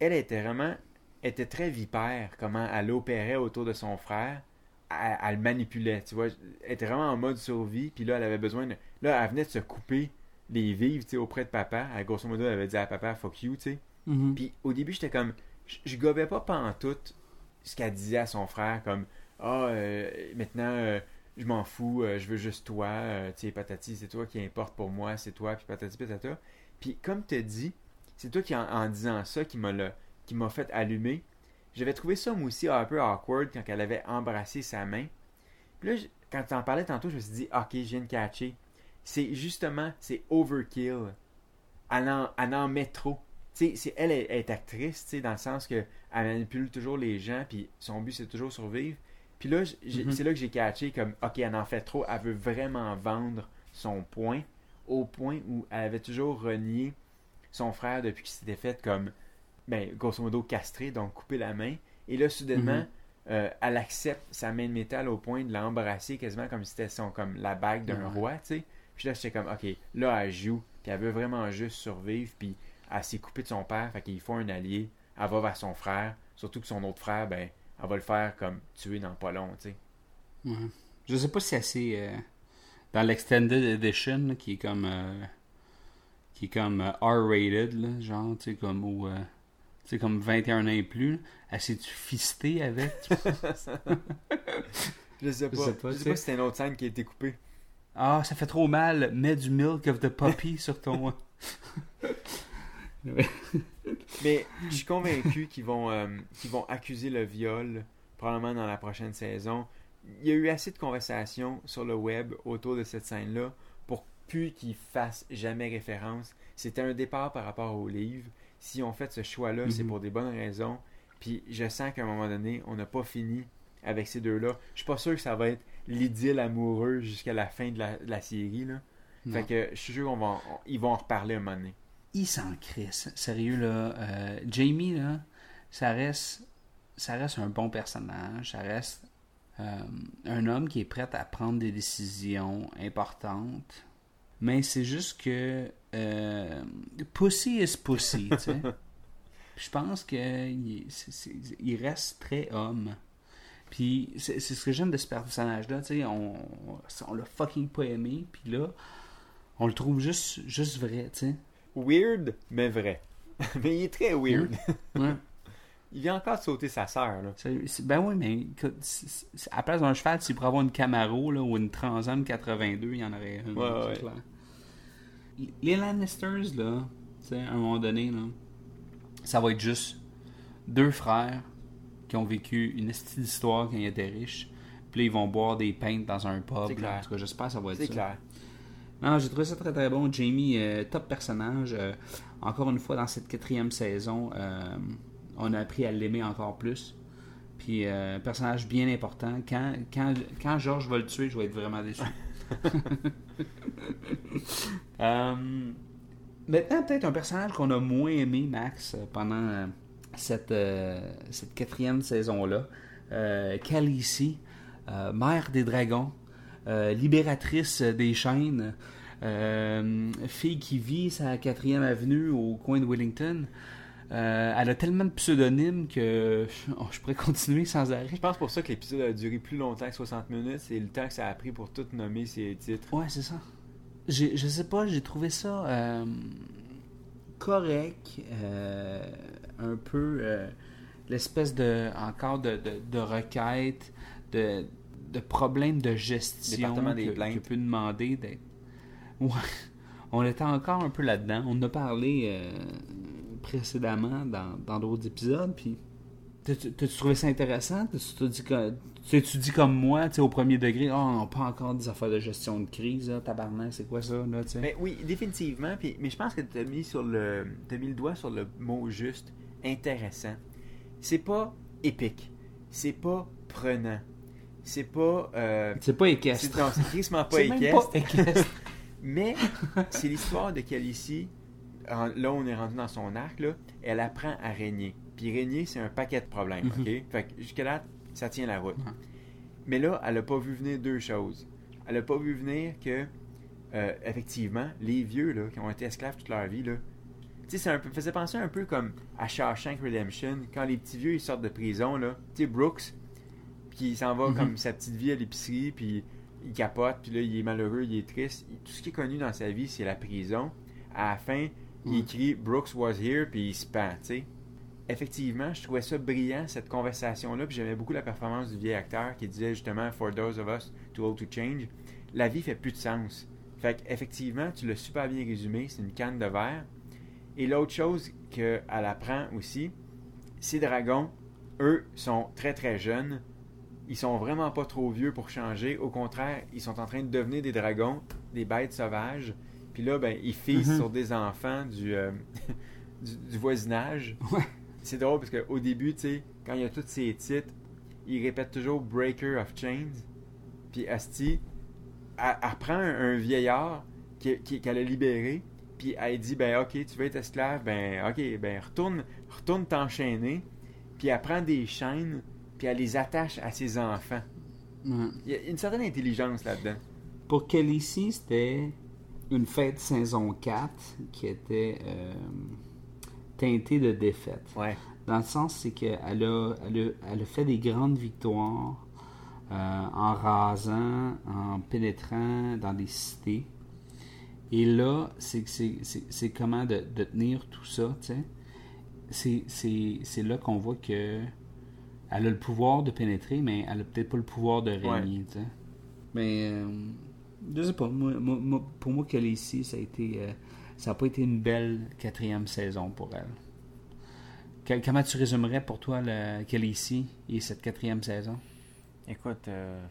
Elle était vraiment, était très vipère, comment elle opérait autour de son frère. Elle, elle le manipulait, tu vois. Elle était vraiment en mode survie, puis là, elle avait besoin de. Là, elle venait de se couper les vives, tu sais, auprès de papa. Elle, grosso modo, elle avait dit à papa, fuck you, tu sais. Mhm. Puis au début, j'étais comme. Je, gobais pas pantoute ce qu'elle disait à son frère, comme Ah, euh, maintenant, euh, je m'en fous, euh, je veux juste toi, tu sais, patati, c'est toi qui importe pour moi, c'est toi, puis patati patata. Puis comme tu dit, c'est toi qui, en, en disant ça, qui m'a le- qui m'a fait allumer. J'avais trouvé ça, moi aussi, un peu awkward quand elle avait embrassé sa main. Puis là, quand tu en parlais tantôt, je me suis dit, ok, je viens de catcher. C'est justement, c'est overkill. Elle en, elle en met trop. Tu sais, c'est- elle est, elle est actrice, tu sais, dans le sens que elle manipule toujours les gens, puis son but, c'est toujours survivre. Puis là, j'ai- Mhm. c'est là que j'ai catché comme, ok, elle en fait trop, elle veut vraiment vendre son point, au point où elle avait toujours renié son frère depuis qu'il s'était fait comme, ben, grosso modo, castré, donc couper la main. Et là, soudainement, Mhm. euh, elle accepte sa main de métal au point de l'embrasser quasiment comme si c'était son, comme la bague d'un roi, tu sais. Puis là, j'étais comme, ok, là, elle joue, puis elle veut vraiment juste survivre, puis elle s'est coupée de son père, fait qu'il faut un allié, elle va vers son frère, surtout que son autre frère, ben, elle va le faire comme tuer dans pas long, tu sais. Ouais. Je sais pas si c'est assez. euh, dans l'extended edition, là, qui est comme. euh, qui est comme euh, R-rated, genre, tu sais, comme. Ou, euh, tu sais, comme 21 ans et plus. Elle s'est-tu fistée avec Je sais pas, Je sais pas, je sais pas si c'est une autre scène qui a été coupée. Ah, ça fait trop mal. Mets du milk of the puppy sur ton. Mais je suis convaincu qu'ils vont, euh, qu'ils vont accuser le viol, probablement dans la prochaine saison. Il y a eu assez de conversations sur le web autour de cette scène-là pour plus qu'ils fassent jamais référence. C'était un départ par rapport au livre. Si on fait ce choix-là, c'est Mhm. pour des bonnes raisons. Puis je sens qu'à un moment donné, on n'a pas fini avec ces deux-là. Je suis pas sûr que ça va être l'idylle amoureuse jusqu'à la fin de la, de la série. Là. Non. Fait que je suis sûr qu'ils vont en reparler un moment donné. il s'en crisse. Sérieux, là. euh, Jamie, là, ça reste, ça reste un bon personnage. Ça reste euh, un homme qui est prêt à prendre des décisions importantes. Mais c'est juste que euh, pussy is pussy, tu sais. Je pense qu'il il reste très homme. Puis c'est ce que j'aime de ce personnage-là, tu sais. On, on l'a fucking pas aimé, puis là, on le trouve juste, juste vrai, tu sais. Weird, mais vrai. mais il est très weird. Ouais. il vient encore sauter sa sœur, là. Ben oui, mais écoute, à la place d'un cheval, s'il pourrait avoir une Camaro là, ou une Transam 82, il y en aurait une. Ouais, c'est ouais. clair. Les Lannisters, là, tu sais, à un moment donné, là, ça va être juste deux frères qui ont vécu une petite histoire quand ils étaient riches. Puis là, ils vont boire des pintes dans un pub. C'est clair. En tout cas, j'espère que ça va être C'est ça. clair. Non, j'ai trouvé ça très très bon. Jamie, euh, top personnage. Euh, encore une fois, dans cette quatrième saison, euh, on a appris à l'aimer encore plus. Puis, personnage bien important. Quand, quand, quand George va le tuer, je vais être vraiment déçu. Maintenant, peut-être un personnage qu'on a moins aimé, Max, pendant cette, euh, cette quatrième saison-là. Euh, Khaleesi, euh, mère des dragons, libératrice des chaînes, fille qui vit sa quatrième avenue au coin de Wellington. Euh, elle a tellement de pseudonymes que oh, je pourrais continuer sans arrêt. Je pense pour ça que l'épisode a duré plus longtemps que 60 minutes. C'est le temps que ça a pris pour tout nommer ses titres. Ouais, c'est ça. Je sais pas, j'ai trouvé ça euh, correct, euh, un peu euh, l'espèce de encore de, de, de requête, de, de problème de gestion Département des que, plaintes. que peut demander d'être. Ouais, on était encore un peu là-dedans. On en a parlé euh, précédemment dans dans d'autres épisodes, puis T'as-tu trouvé ça intéressant? T'as-tu t'as dit que- dit comme moi, tu au premier degré, oh, on n'a pas encore des affaires de gestion de crise, là, tabarnak, c'est quoi ça, là, tu? Mais oui, définitivement. Puis, mais je pense que tu as mis sur le, t'as mis le doigt sur le mot juste, intéressant. C'est pas épique. C'est pas prenant. C'est pas. euh, C'est pas équestre. non, c'est crissement pas même équestre. pas équestre. Mais c'est l'histoire de. En- Là, on est rendu dans son arc. Là, elle apprend à régner. Puis régner, c'est un paquet de problèmes. Mhm. OK? Fait que jusque là, ça tient la route. Mais là, elle a pas vu venir deux choses. Elle a pas vu venir que, euh, effectivement, les vieux là, qui ont été esclaves toute leur vie, là, tu sais, ça un peu, faisait penser un peu comme à Shawshank Redemption, quand les petits vieux ils sortent de prison, là. Tu sais, Brooks, puis il s'en va Mhm. comme sa petite vie à l'épicerie, puis il capote, puis là, il est malheureux, il est triste. Tout ce qu'il est connu dans sa vie, c'est la prison. À la fin, il écrit Brooks was here, puis il se pend, tu sais. Effectivement, je trouvais ça brillant, cette conversation-là, puis j'aimais beaucoup la performance du vieil acteur qui disait justement For those of us too old to change, la vie fait plus de sens. Fait qu'effectivement, tu l'as super bien résumé, c'est une canne de verre. Et l'autre chose qu'elle apprend aussi, ces dragons, eux, sont très très jeunes. Ils sont vraiment pas trop vieux pour changer. Au contraire, ils sont en train de devenir des dragons, des bêtes sauvages. Puis là, ben, ils fissent Mhm. sur des enfants du, euh, du, du voisinage. Ouais. C'est drôle parce qu'au début, tu sais, quand il y a tous ces titres, ils répètent toujours Breaker of Chains. Puis Asti, elle, elle prend un, un vieillard qui- qui- qu'elle a libéré, puis elle dit ben ok, tu veux être esclave, ben ok, ben retourne, retourne t'enchaîner. Puis elle prend des chaînes, puis elle les attache à ses enfants. Ouais. Il y a une certaine intelligence là-dedans. Pour Khaleesi, c'était une fête saison 4 qui était euh, teintée de défaite. Ouais. Dans le sens, c'est qu'elle a, elle a, elle a fait des grandes victoires euh, en rasant, en pénétrant dans des cités. Et là, c'est c'est- c'est- c'est comment de, de tenir tout ça, tu sais. C'est- C'est c'est là qu'on voit que elle a le pouvoir de pénétrer, mais elle a peut-être pas le pouvoir de régner, tu sais. Mais, euh, je sais pas, moi, moi- moi- pour moi, qu'elle est ici, ça a été... euh, ça n'a pas été une belle quatrième saison pour elle. Que- Comment tu résumerais pour toi le, qu'elle est ici et cette quatrième saison? Écoute, euh,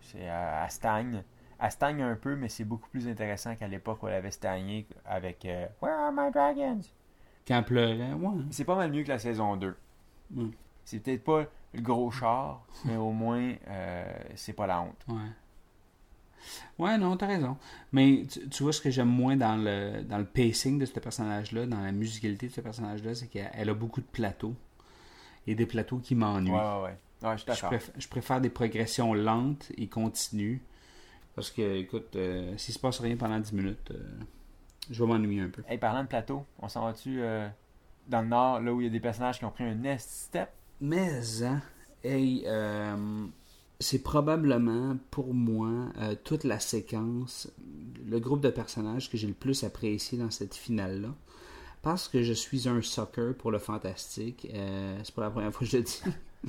c'est elle, elle stagne. Elle stagne un peu, mais c'est beaucoup plus intéressant qu'à l'époque où elle avait stagné avec euh, Where are my dragons? Quand elle pleurait, ouais. C'est pas mal mieux que la saison 2. Mm. C'est peut-être pas le gros char, mais au moins, euh, c'est pas la honte. Ouais. Ouais, non, t'as raison. Mais tu, tu vois, ce que j'aime moins dans le, dans le pacing de ce personnage-là, dans la musicalité de ce personnage-là, c'est qu'elle elle a beaucoup de plateaux. Et des plateaux qui m'ennuient. Ouais, ouais, ouais. Ouais, je suis je, d'accord. préfère, je préfère des progressions lentes et continues. Parce que, écoute, euh, s'il se passe rien pendant 10 minutes, euh, je vais m'ennuyer un peu. Hey, parlant de plateau, on s'en va-tu euh, dans le nord, là où il y a des personnages qui ont pris un nest step? Mais, hein, hey, euh, c'est probablement pour moi euh, toute la séquence, le groupe de personnages que j'ai le plus apprécié dans cette finale-là. parce que je suis un sucker pour le fantastique. Euh, c'est pas la première fois que je le dis.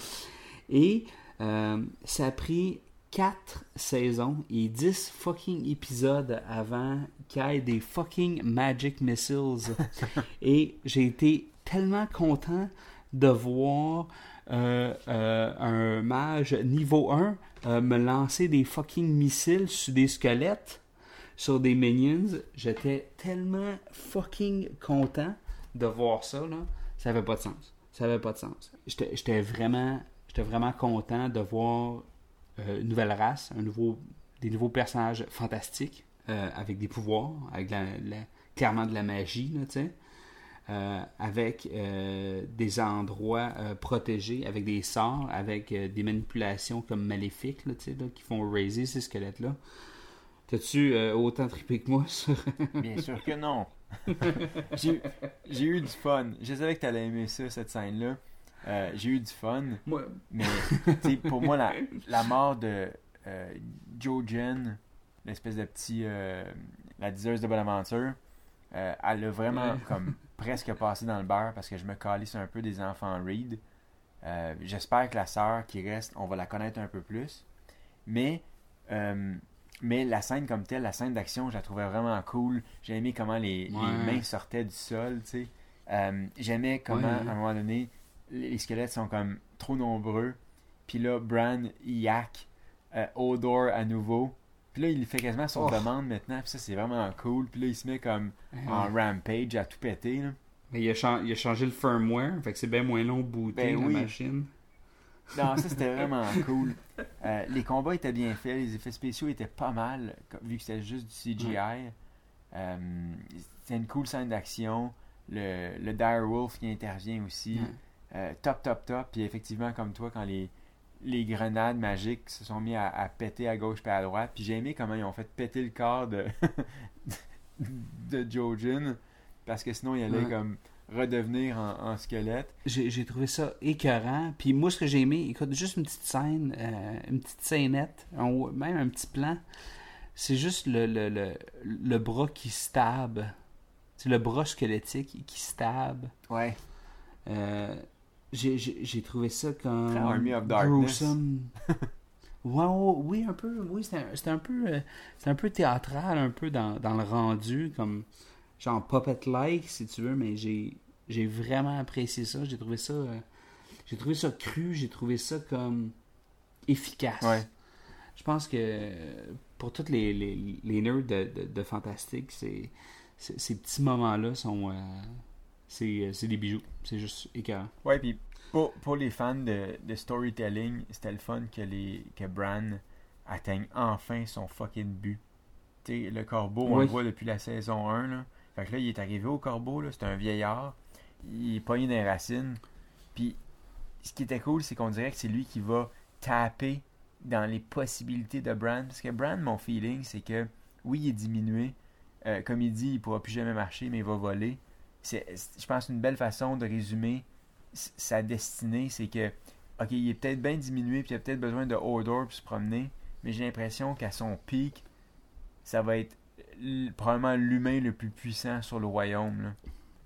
Et euh, ça a pris 4 saisons et 10 fucking épisodes avant qu'il y ait des fucking Magic Missiles. et j'ai été tellement content de voir euh, euh, un mage niveau 1 euh, me lancer des fucking missiles sur des squelettes, sur des minions. J'étais tellement fucking content de voir ça. Là. Ça avait pas de sens. Ça avait pas de sens. J'étais vraiment, j'étais vraiment content de voir une nouvelle race, un nouveau, des nouveaux personnages fantastiques euh, avec des pouvoirs, avec la- la- clairement de la magie. Euh, avec euh, des endroits euh, protégés, avec des sorts, avec euh, des manipulations comme maléfiques qui font raiser ces squelettes-là. T'as-tu euh, autant trippé que moi sur... Bien sûr que non. j'ai j'ai eu du fun. Je savais que t'allais aimer ça, cette scène-là. Euh, j'ai eu du fun. Mais pour moi, la, la mort de euh, Jojen, l'espèce de petit. euh, la diseuse de Bonaventure, elle a vraiment Ouais. comme presque passé dans le beurre parce que je me calisse un peu des enfants Reed. J'espère que la sœur qui reste, on va la connaître un peu plus. Mais. mais la scène comme telle, la scène d'action, je la trouvais vraiment cool. J'ai aimé comment les, les mains sortaient du sol, tu sais. J'aimais comment, à un moment donné, les squelettes sont comme trop nombreux. Puis là, Bran, il yak euh, Odor à nouveau. Puis là, il fait quasiment son Oh. demande maintenant. Puis ça, c'est vraiment cool. Puis là, il se met comme en rampage à tout péter. là. Mais il a, chan- il a changé le firmware, fait que c'est bien moins long booter Ben la oui. machine. Non, ça, c'était vraiment cool. Euh, les combats étaient bien faits. Les effets spéciaux étaient pas mal, vu que c'était juste du CGI. Euh, c'était une cool scène d'action. Le, le Dire Wolf qui intervient aussi. Euh, top, top, top. Puis effectivement, comme toi, quand les, les grenades magiques se sont mis à, à péter à gauche et à droite. Puis j'ai aimé comment ils ont fait péter le corps de, de Jojen. Parce que sinon, il allait Ouais. comme redevenir en, en squelette. J'ai trouvé ça écœurant. Puis moi, ce que j'ai aimé, écoute, juste une petite scène, euh, une petite scénette, même un petit plan, c'est juste le, le, le, le bras qui stab. C'est le bras squelettique qui stab. Ouais. Euh, j'ai- trouvé ça comme. Army of Darkness. gruesome. Ouais, oui, un peu. Oui, c'était un- peu. euh, C'était un peu théâtral, un peu dans, dans le rendu, comme. Genre puppet-like, si tu veux, mais j'ai j'ai vraiment apprécié ça. J'ai trouvé ça. euh, j'ai trouvé ça cru, j'ai trouvé ça comme. efficace. Ouais. Je pense que pour tous les, les, les nerds de, de, de Fantastique, c'est, c'est- ces petits moments-là sont. euh, c'est, c'est des bijoux. C'est juste écœurant. Ouais, puis pour, pour les fans de, de storytelling, c'était le fun que, les, que Bran atteigne enfin son fucking but. Tu sais, le corbeau, on Oui. le voit depuis la saison 1. Là. Fait que là, il est arrivé au corbeau, là, c'est un vieillard. Il est pogné les racines. Puis ce qui était cool, c'est qu'on dirait que c'est lui qui va taper dans les possibilités de Bran. Parce que Bran, mon feeling, c'est que oui, il est diminué. Euh, comme il dit, il pourra plus jamais marcher, mais il va voler. C'est, je pense, une belle façon de résumer sa destinée, c'est que, ok, il est peut-être bien diminué, puis il a peut-être besoin de Hodor pour se promener, mais j'ai l'impression qu'à son pic, ça va être probablement l'humain le plus puissant sur le royaume. Là.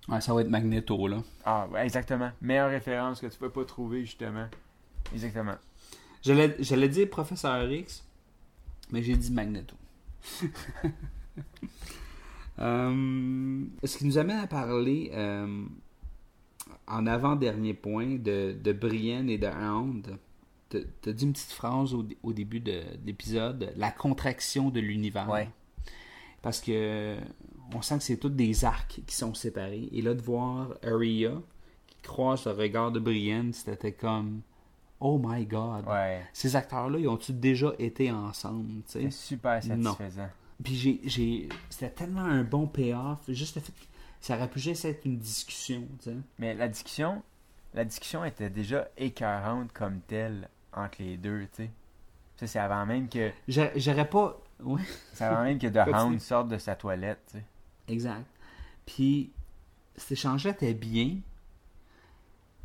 Ouais, ça va être Magneto, là. Ah, ouais, exactement. Meilleure référence que tu peux pas trouver, justement. Exactement. J'allais, j'allais dire Professeur X, mais j'ai dit Magneto. Euh, ce qui nous amène à parler euh, en avant-dernier point de, de Brienne et de Hound. Tu as dit une petite phrase au, au début de, de l'épisode, la contraction de l'univers. Ouais. Parce que on sent que c'est tous des arcs qui sont séparés. Et là, de voir Arya qui croise le regard de Brienne, c'était comme Oh my god. Ouais. Ces acteurs-là, ils ont-tu déjà été ensemble? C'est super Non. Puis j'ai, j'ai, c'était tellement un bon payoff, juste le fait que ça aurait pu juste être une discussion, tu sais. Mais la discussion, la discussion était déjà écœurante comme telle entre les deux, tu sais. Ça, c'est avant même que, J'a- J'aurais pas, ouais, c'est avant même que The. Hound sorte de sa toilette, tu sais. exact. Puis cet échange-là était bien,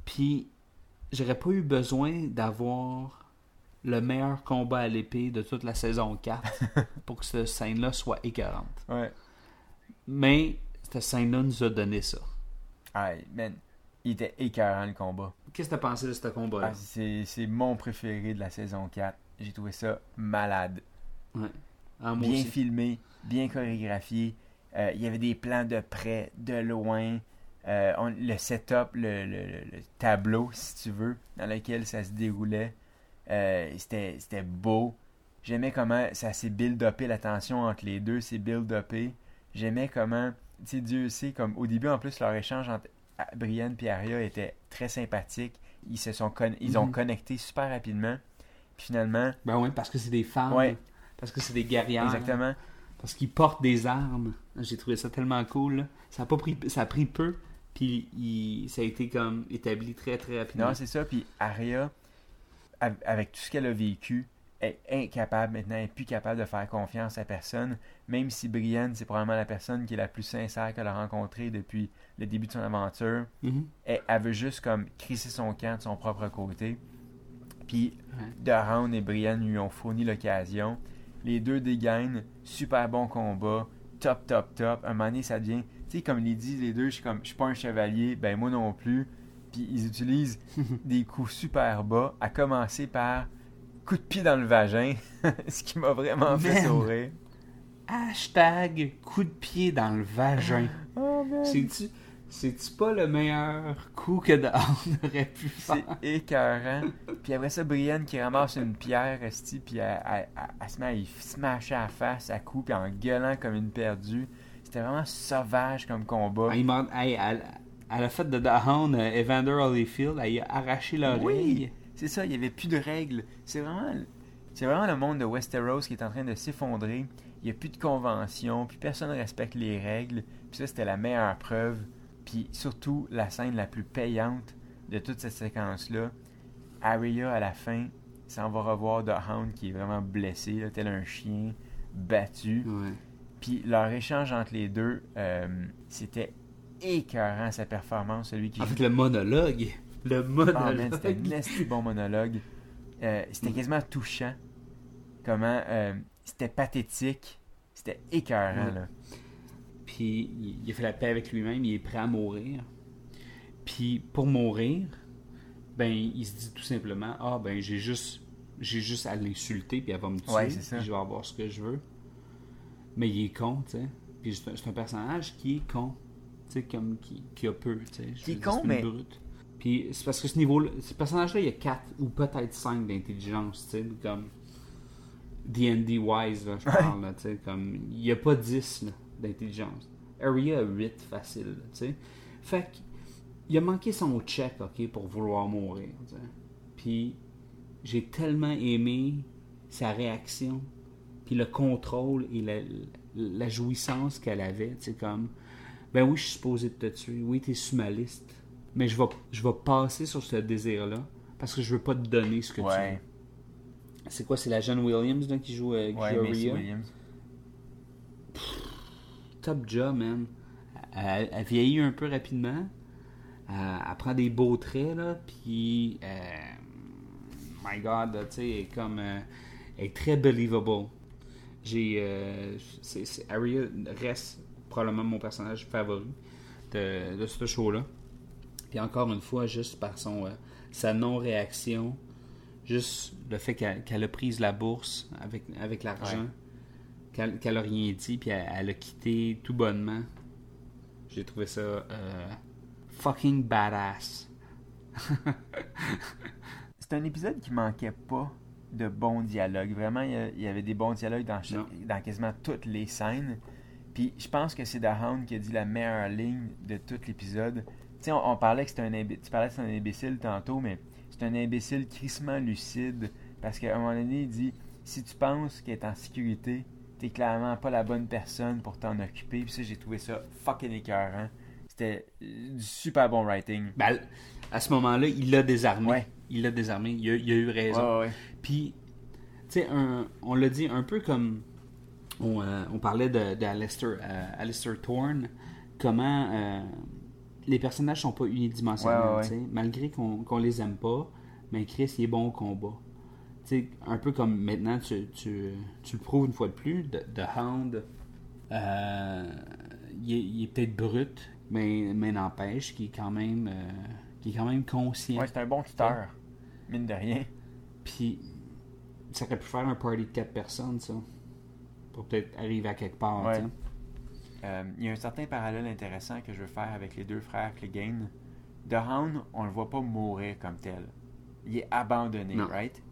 puis j'aurais pas eu besoin d'avoir le meilleur combat à l'épée de toute la saison 4 pour que cette scène-là soit écœurante. Ouais. Mais cette scène-là nous a donné ça. Ah, man, il était écœurant le combat. Qu'est-ce que t'as pensé de ce combat-là? Ah, c'est c'est mon préféré de la saison 4. J'ai trouvé ça malade. Ouais. Ah, bien aussi. filmé, bien chorégraphié. Euh, Il y avait des plans de près, de loin. Euh, on- le setup, le- le- le tableau, si tu veux, dans lequel ça se déroulait, euh, c'était c'était beau. J'aimais comment ça s'est build-upé, la tension entre les deux s'est build-upé. J'aimais comment, tu sais, Dieu sait, comme au début, en plus, leur échange entre Brienne et Arya était très sympathique. Ils se sont con- ils ont Mhm. connecté super rapidement. Puis finalement, Ben oui, parce que c'est des femmes. Ouais. Parce que c'est des guerrières. exactement. Parce qu'ils portent des armes. J'ai trouvé ça tellement cool. là. Ça a pas pris, ça a pris peu. Puis il- ça a été comme établi très très rapidement. Non, c'est ça. Puis Arya, av- avec tout ce qu'elle a vécu, est incapable maintenant, elle est plus capable de faire confiance à personne. Même si Brienne, c'est probablement la personne qui est la plus sincère qu'elle a rencontrée depuis le début de son aventure. Mhm. Elle, elle veut juste comme crisser son camp de son propre côté. Puis Ouais. Doran et Brienne lui ont fourni l'occasion. Les deux dégainent, super bon combat, top, top, top. Un moment donné, ça devient, tu sais, comme ils disent les deux, je suis comme, je suis pas un chevalier, ben moi non plus. Puis ils utilisent des coups super bas, à commencer par coup de pied dans le vagin, ce qui m'a vraiment fait sourire. Hashtag coup de pied dans le vagin. Oh. C'est-tu, c'est-tu pas le meilleur coup que Dawn aurait pu C'est faire? écœurant. Puis après ça, Brienne qui ramasse une pierre, esti, puis elle, elle- elle- elle se met à y smasher à la face à coups, puis en gueulant comme une perdue. C'était vraiment sauvage comme combat. Ah, il m'a- hey, elle, elle a fait de Dawn euh, Evander Holyfield. Elle a arraché l'oreille. Oui, c'est ça, il n'y avait plus de règles. C'est vraiment, c'est vraiment le monde de Westeros qui est en train de s'effondrer. Il n'y a plus de conventions, puis personne ne respecte les règles. Puis ça, c'était la meilleure preuve. Puis surtout, la scène la plus payante de toute cette séquence-là. Arya, à la fin, s'en va revoir The Hound qui est vraiment blessé, là, tel un chien battu. Ouais. Puis leur échange entre les deux, euh, c'était écœurant sa performance, celui qui fait, le monologue. Le ah, monologue. c'était un bon monologue. Euh, c'était quasiment touchant. Comment euh, c'était pathétique. C'était écœurant, Ouais. là. Puis il- a fait la paix avec lui-même, il est prêt à mourir. Puis pour mourir, ben il se dit tout simplement ah ben j'ai juste j'ai juste à l'insulter puis elle va me tuer, Ouais, puis je vais avoir ce que je veux. Mais il est con, tu sais. Puis c'est un, un personnage qui est con, sais comme qui, qui a peu, tu sais. Qui est con, mais- brute. Puis c'est parce que ce niveau-là, ce personnage-là, il y a 4 ou peut-être 5 d'intelligence, tu sais, comme D&D wise, là, je parle, là, tu sais, comme, il n'y a pas 10 là, d'intelligence. Arya a 8 facile, tu sais. Fait que, il a manqué son check, ok, pour vouloir mourir, tu sais. Puis, j'ai tellement aimé sa réaction, puis le contrôle et la, la jouissance qu'elle avait, tu sais, comme, ben oui, je suis supposé de te tuer, oui, t'es sur ma liste, mais je vais, je vais passer sur ce désir-là, parce que je veux pas te donner ce que tu veux. C'est quoi, c'est la jeune Williams là, qui joue, euh, qui ouais, joue? Williams. Top job, man. Elle, elle vieillit un peu rapidement. Elle, elle prend des beaux traits, là. Puis, euh, my God, tu sais, elle est comme. euh, elle est très believable. J'ai. euh, c'est- c'est- Arya reste probablement mon personnage favori de, de ce show-là. Puis encore une fois, juste par son euh, sa non-réaction, juste le fait qu'elle qu'elle a pris la bourse avec, avec l'argent, Ouais. qu'elle qu'elle a rien dit, puis elle, elle a quitté tout bonnement. J'ai trouvé ça euh, fucking badass. C'est un épisode qui manquait pas de bons dialogues. Vraiment, il y, avait des bons dialogues dans, chaque- dans quasiment toutes les scènes. Puis je pense que c'est The Hound qui a dit la meilleure ligne de tout l'épisode. Tu sais, on, on parlait que c'était un imbi- tu parlais que c'est un imbécile tantôt, mais c'est un imbécile crissement lucide. Parce qu'à un moment donné, il dit si tu penses qu'elle est en sécurité, t'es clairement pas la bonne personne pour t'en occuper. Puis ça, j'ai trouvé ça fucking écœurant. C'était euh, du super bon writing. Ben, à ce moment-là, il l'a désarmé. Ouais. Il l'a désarmé. Il a, il a eu raison. Ouais, ouais. Puis, tu sais, on l'a dit un peu comme on, euh, on parlait de, de Alistair, euh, Alistair Thorne, comment euh, les personnages sont pas unidimensionnels, Ouais, malgré qu'on qu'on les aime pas, mais Chris il est bon au combat. Un peu comme maintenant tu, tu, tu le prouves une fois de plus, de, de Hound, euh, il est, peut-être brut Mais, mais n'empêche qu'il est quand même est quand même conscient. Ouais, c'est un bon tuteur. Mine de rien. Puis ça aurait pu faire un party de quatre personnes, ça. Pour peut-être arriver à quelque part. Ouais. tu. Euh, Il y a un certain parallèle intéressant que je veux faire avec les deux frères Clegane. The Hound, on le voit pas mourir comme tel. Il est abandonné, Non. right?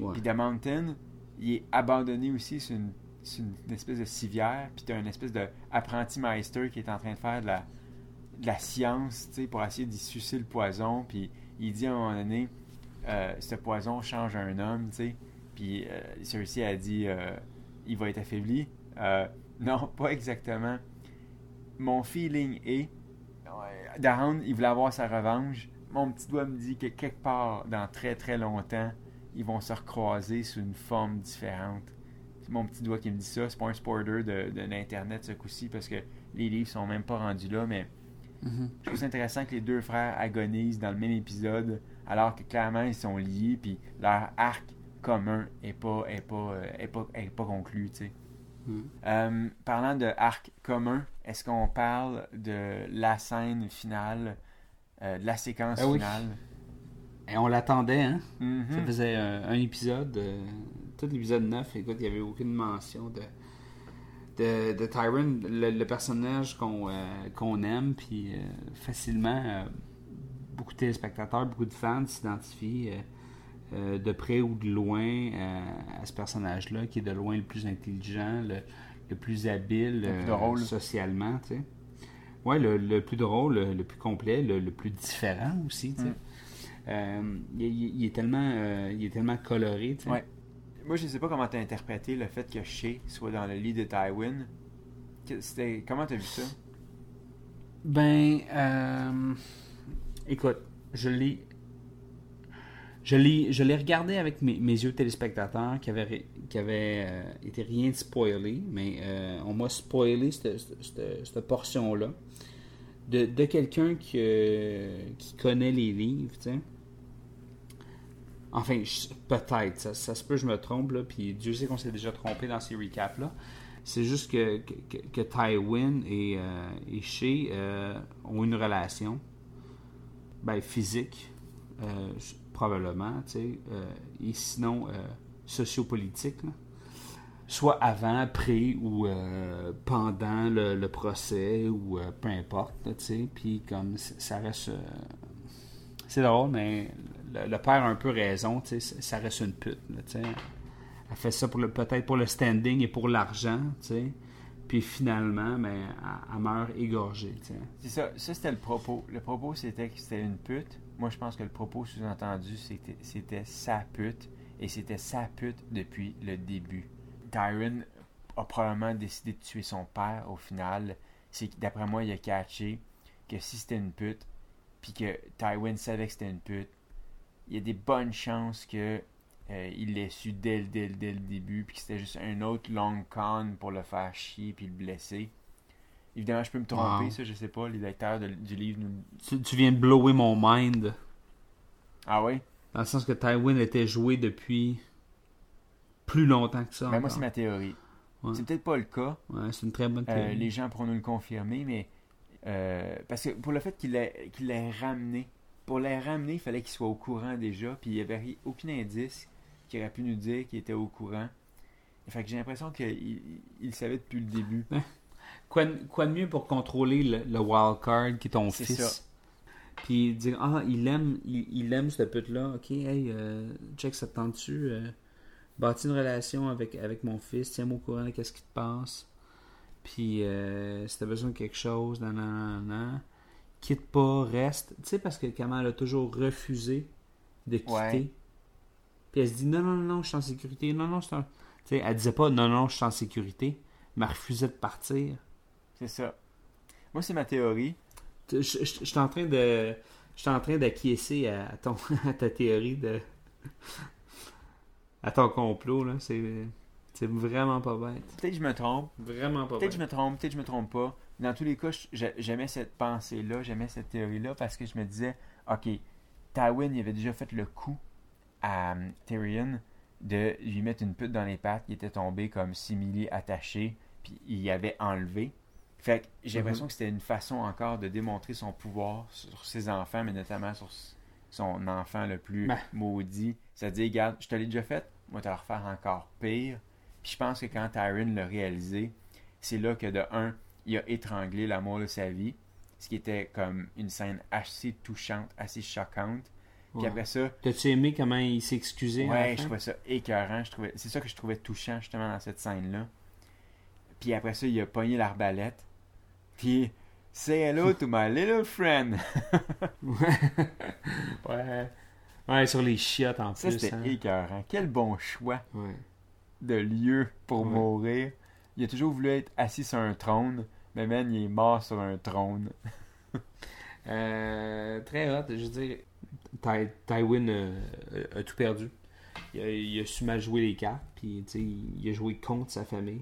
Ouais. Puis The Mountain, il est abandonné aussi sur une, sur une espèce de civière. Puis t'as une espèce de apprenti meister qui est en train de faire de la, de la science, tu sais, pour essayer d'y sucer le poison. Puis il dit à un moment donné, euh, ce poison change un homme, tu sais. Puis euh, celui-ci a dit, euh, il va être affaibli. Euh, non, pas exactement. Mon feeling est, The Hound, il voulait avoir sa revanche. Mon petit doigt me dit que quelque part, dans très très longtemps, ils vont se recroiser sous une forme différente. C'est mon petit doigt qui me dit ça. C'est pas un spoiler de, de l'Internet ce coup-ci parce que les livres sont même pas rendus là, mais Mhm. je trouve ça intéressant que les deux frères agonisent dans le même épisode alors que clairement ils sont liés puis leur arc commun est pas, est pas, euh, est pas, est pas conclu. Mhm. Euh, parlant de arc commun, est-ce qu'on parle de la scène finale, euh, de la séquence Ah oui. finale? Et on l'attendait, hein? Mhm. Ça faisait un épisode, euh, tout l'épisode 9, écoute, il n'y avait aucune mention de, de, de Tyron, le, le personnage qu'on euh, aime, puis euh, facilement, euh, beaucoup de téléspectateurs, beaucoup de fans s'identifient euh, de près ou de loin euh, à ce personnage-là, qui est de loin le plus intelligent, le, le plus habile Le plus euh, drôle. socialement, tu sais. Ouais, le, le plus drôle, le, le plus complet, le, plus différent aussi, tu sais. Mm. Il, est tellement, il est tellement coloré, tu sais. Ouais. Moi, je sais pas comment t'as interprété le fait que Shea soit dans le lit de Tywin. C'était... Comment t'as vu ça? Ben, euh, écoute, je l'ai, je l'ai, regardé avec mes, yeux téléspectateurs qui avaient, qui avaient euh, été rien de spoilé, mais euh, on m'a spoilé cette, cette- portion-là de, de quelqu'un qui, euh, qui connaît les livres, tu sais. Enfin, peut-être, ça, se peut, je me trompe, là, puis Dieu sait qu'on s'est déjà trompé dans ces recaps-là. C'est juste que, que, Tywin et, et Shea ont une relation ben, physique, probablement, euh, et sinon euh, sociopolitique, soit avant, après ou euh, pendant le, procès ou peu importe, puis comme ça reste... c'est drôle, mais le, père a un peu raison, ça- reste une pute, là. Elle fait ça pour peut-être pour le standing et pour l'argent, tu sais. Puis finalement, ben, elle, meurt égorgée. C'est ça, ça c'était le propos. Le propos c'était que c'était une pute. Moi je pense que le propos sous-entendu c'était, sa pute. Et c'était sa pute depuis le début. Tyron a probablement décidé de tuer son père au final. C'est d'après moi il a catché que si c'était une pute, puis que Tywin savait que c'était une pute, il y a des bonnes chances que euh, il l'ait su dès le début, puis que c'était juste un autre long con pour le faire chier puis le blesser. Évidemment, je peux me tromper, Wow. ça, je sais pas. Les lecteurs de- du livre nous. Tu, tu viens de blower mon mind. Ah oui? Dans le sens que Tywin était joué depuis plus longtemps que ça. Ben, moi, c'est ma théorie. Ouais. C'est peut-être pas le cas. Ouais, c'est une très bonne Euh, théorie. les gens pourront nous le confirmer, mais. euh, parce que pour le fait qu'il l'ait l'ait ramené, pour les ramener, il fallait qu'il soit au courant déjà, puis il n'y avait aucun indice qui aurait pu nous dire qu'il était au courant. Fait que j'ai l'impression qu'il il, il savait depuis le début. Quoi, de- quoi de mieux pour contrôler le, le wild card qui est ton fils? ça. Puis dire, ah, il aime, il, il aime cette pute-là. Ok, hey, euh, check, ça te tente-tu? Euh, bâtis une relation avec, avec mon fils, tiens-moi au courant de qu'est-ce qui te passe. Puis, euh, si t'as besoin de quelque chose, nan, nan, nan, nan, quitte pas, reste. Tu sais, parce que Kamal a toujours refusé de quitter. Ouais. Puis elle se dit, non, non, non, je suis en sécurité. Non, non, je suis en... Tu sais, elle disait pas, non, non, je suis en sécurité. Elle refusait de partir. C'est ça. Moi, c'est ma théorie. Je, je- je suis en train de. Je suis en train d'acquiescer à, ton, à ta théorie de. à ton complot, là. C'est, c'est vraiment pas bête. Peut-être que je me trompe. Vraiment pas Peut-être que je me trompe, peut-être que je me trompe pas. Dans tous les cas, j'aimais cette pensée-là, j'aimais cette théorie-là parce que je me disais, ok, Tywin, il avait déjà fait le coup à euh, Tyrion de lui mettre une pute dans les pattes. Il était tombé comme simili attaché, puis il y avait enlevé. Fait que j'ai l'impression que c'était une façon encore de démontrer son pouvoir sur ses enfants, mais notamment sur son enfant le plus Ben. maudit. C'est-à-dire, regarde, je te l'ai déjà fait, moi, te le refaire encore pire. Puis je pense que quand Tyron l'a réalisé, c'est là que de un, il a étranglé l'amour de sa vie, ce qui était comme une scène assez touchante, assez choquante. Puis Ouais. après ça, T'as-tu aimé comment il s'est excusé? à la Ouais, je trouvais ça écœurant. Je trouvais... C'est ça que je trouvais touchant justement dans cette scène-là. Puis après ça, il a pogné l'arbalète. Puis, say hello to my little friend. ouais. Ouais, sur les chiottes en Ça, plus. c'était hein. écœurant. Quel bon choix Ouais. de lieu pour Ouais. mourir. Il a toujours voulu être assis sur un trône, mais man, il est mort sur un trône. Euh, très hot. Je veux dire, Ty- Tywin euh, a, a tout perdu. Il a, il a su mal jouer les cartes, puis il a joué contre sa famille.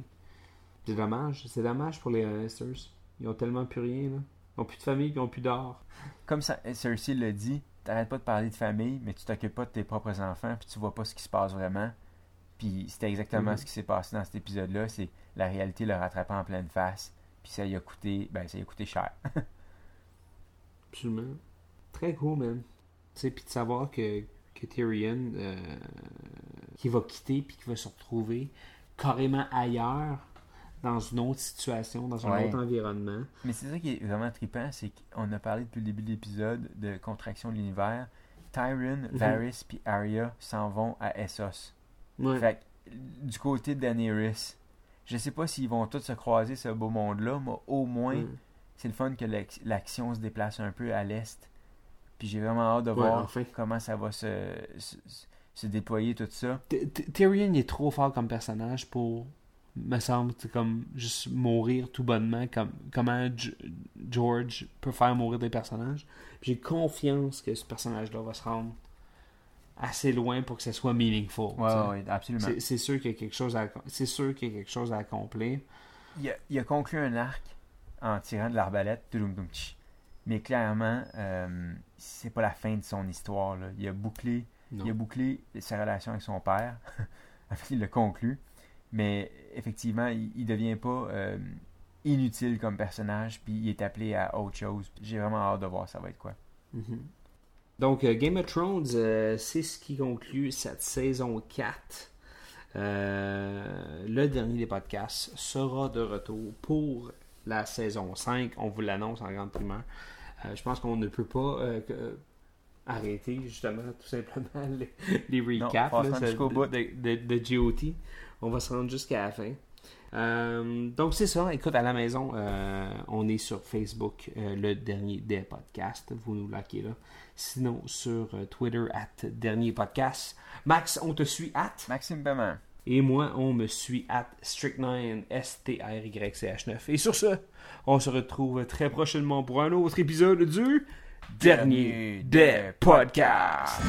C'est dommage. C'est dommage pour les Lannisters. Ils ont tellement plus rien. Là. Ils ont plus de famille, ils ont plus d'or. Comme ça, Cersei l'a dit, t'arrêtes pas de parler de famille, mais tu t'occupes pas de tes propres enfants, puis tu vois pas ce qui se passe vraiment. Puis c'était exactement Mhm. ce qui s'est passé dans cet épisode-là, c'est la réalité le rattrapait en pleine face, puis ça y a coûté, ben ça y a coûté cher. Absolument. Très cool, man. Tu sais, puis de savoir que, que Tyrion, euh, qui va quitter, puis qui va se retrouver carrément ailleurs, dans une autre situation, dans un Ouais. autre environnement. mais c'est ça qui est vraiment trippant, c'est qu'on a parlé depuis le début de l'épisode de contraction de l'univers. Tyrion, Mhm. Varys puis Arya s'en vont à Essos. Ouais. Fait que, du côté de Daenerys, je sais pas s'ils vont tous se croiser ce beau monde-là, mais au moins, c'est le fun que l'ac- l'action se déplace un peu à l'est. Puis j'ai vraiment hâte de Ouais, voir enfin. comment ça va se, se, se déployer tout ça. T- T- Tyrion est trop fort comme personnage pour me semble c'est comme juste mourir tout bonnement comme comment George peut faire mourir des personnages j'ai confiance que ce personnage là va se rendre assez loin pour que ça soit meaningful tu sais. absolument. c'est sûr qu'il y a quelque chose à c'est sûr qu'il y a quelque chose à accomplir Il a, il a conclu un arc en tirant de l'arbalète, mais clairement, euh, c'est pas la fin de son histoire. là. Il a bouclé non Il a bouclé sa relation avec son père. Il l'a conclu. Mais effectivement, il, il devient pas euh, inutile comme personnage. Puis il est appelé à autre chose. J'ai vraiment hâte de voir ça va être quoi. Mhm. Donc, euh, Game of Thrones, euh, c'est ce qui conclut cette saison 4. Euh, le dernier des podcasts sera de retour pour la saison 5. On vous l'annonce en grande primeur. Euh, je pense qu'on ne peut pas euh, arrêter, justement, tout simplement, les, les recaps on va se là, ça- jusqu'au de, bout. de- de- de GOT. On va se rendre jusqu'à la fin. Euh, donc c'est ça, écoute à la maison, euh, on est sur Facebook, euh, le dernier des podcasts, vous nous likez là. Sinon sur Twitter at dernier podcast. Max, on te suit at? Maxime Paiement. et moi on me suit at strict9 S T R Y C H 9. Et sur ce, on se retrouve très prochainement pour un autre épisode du dernier des podcasts.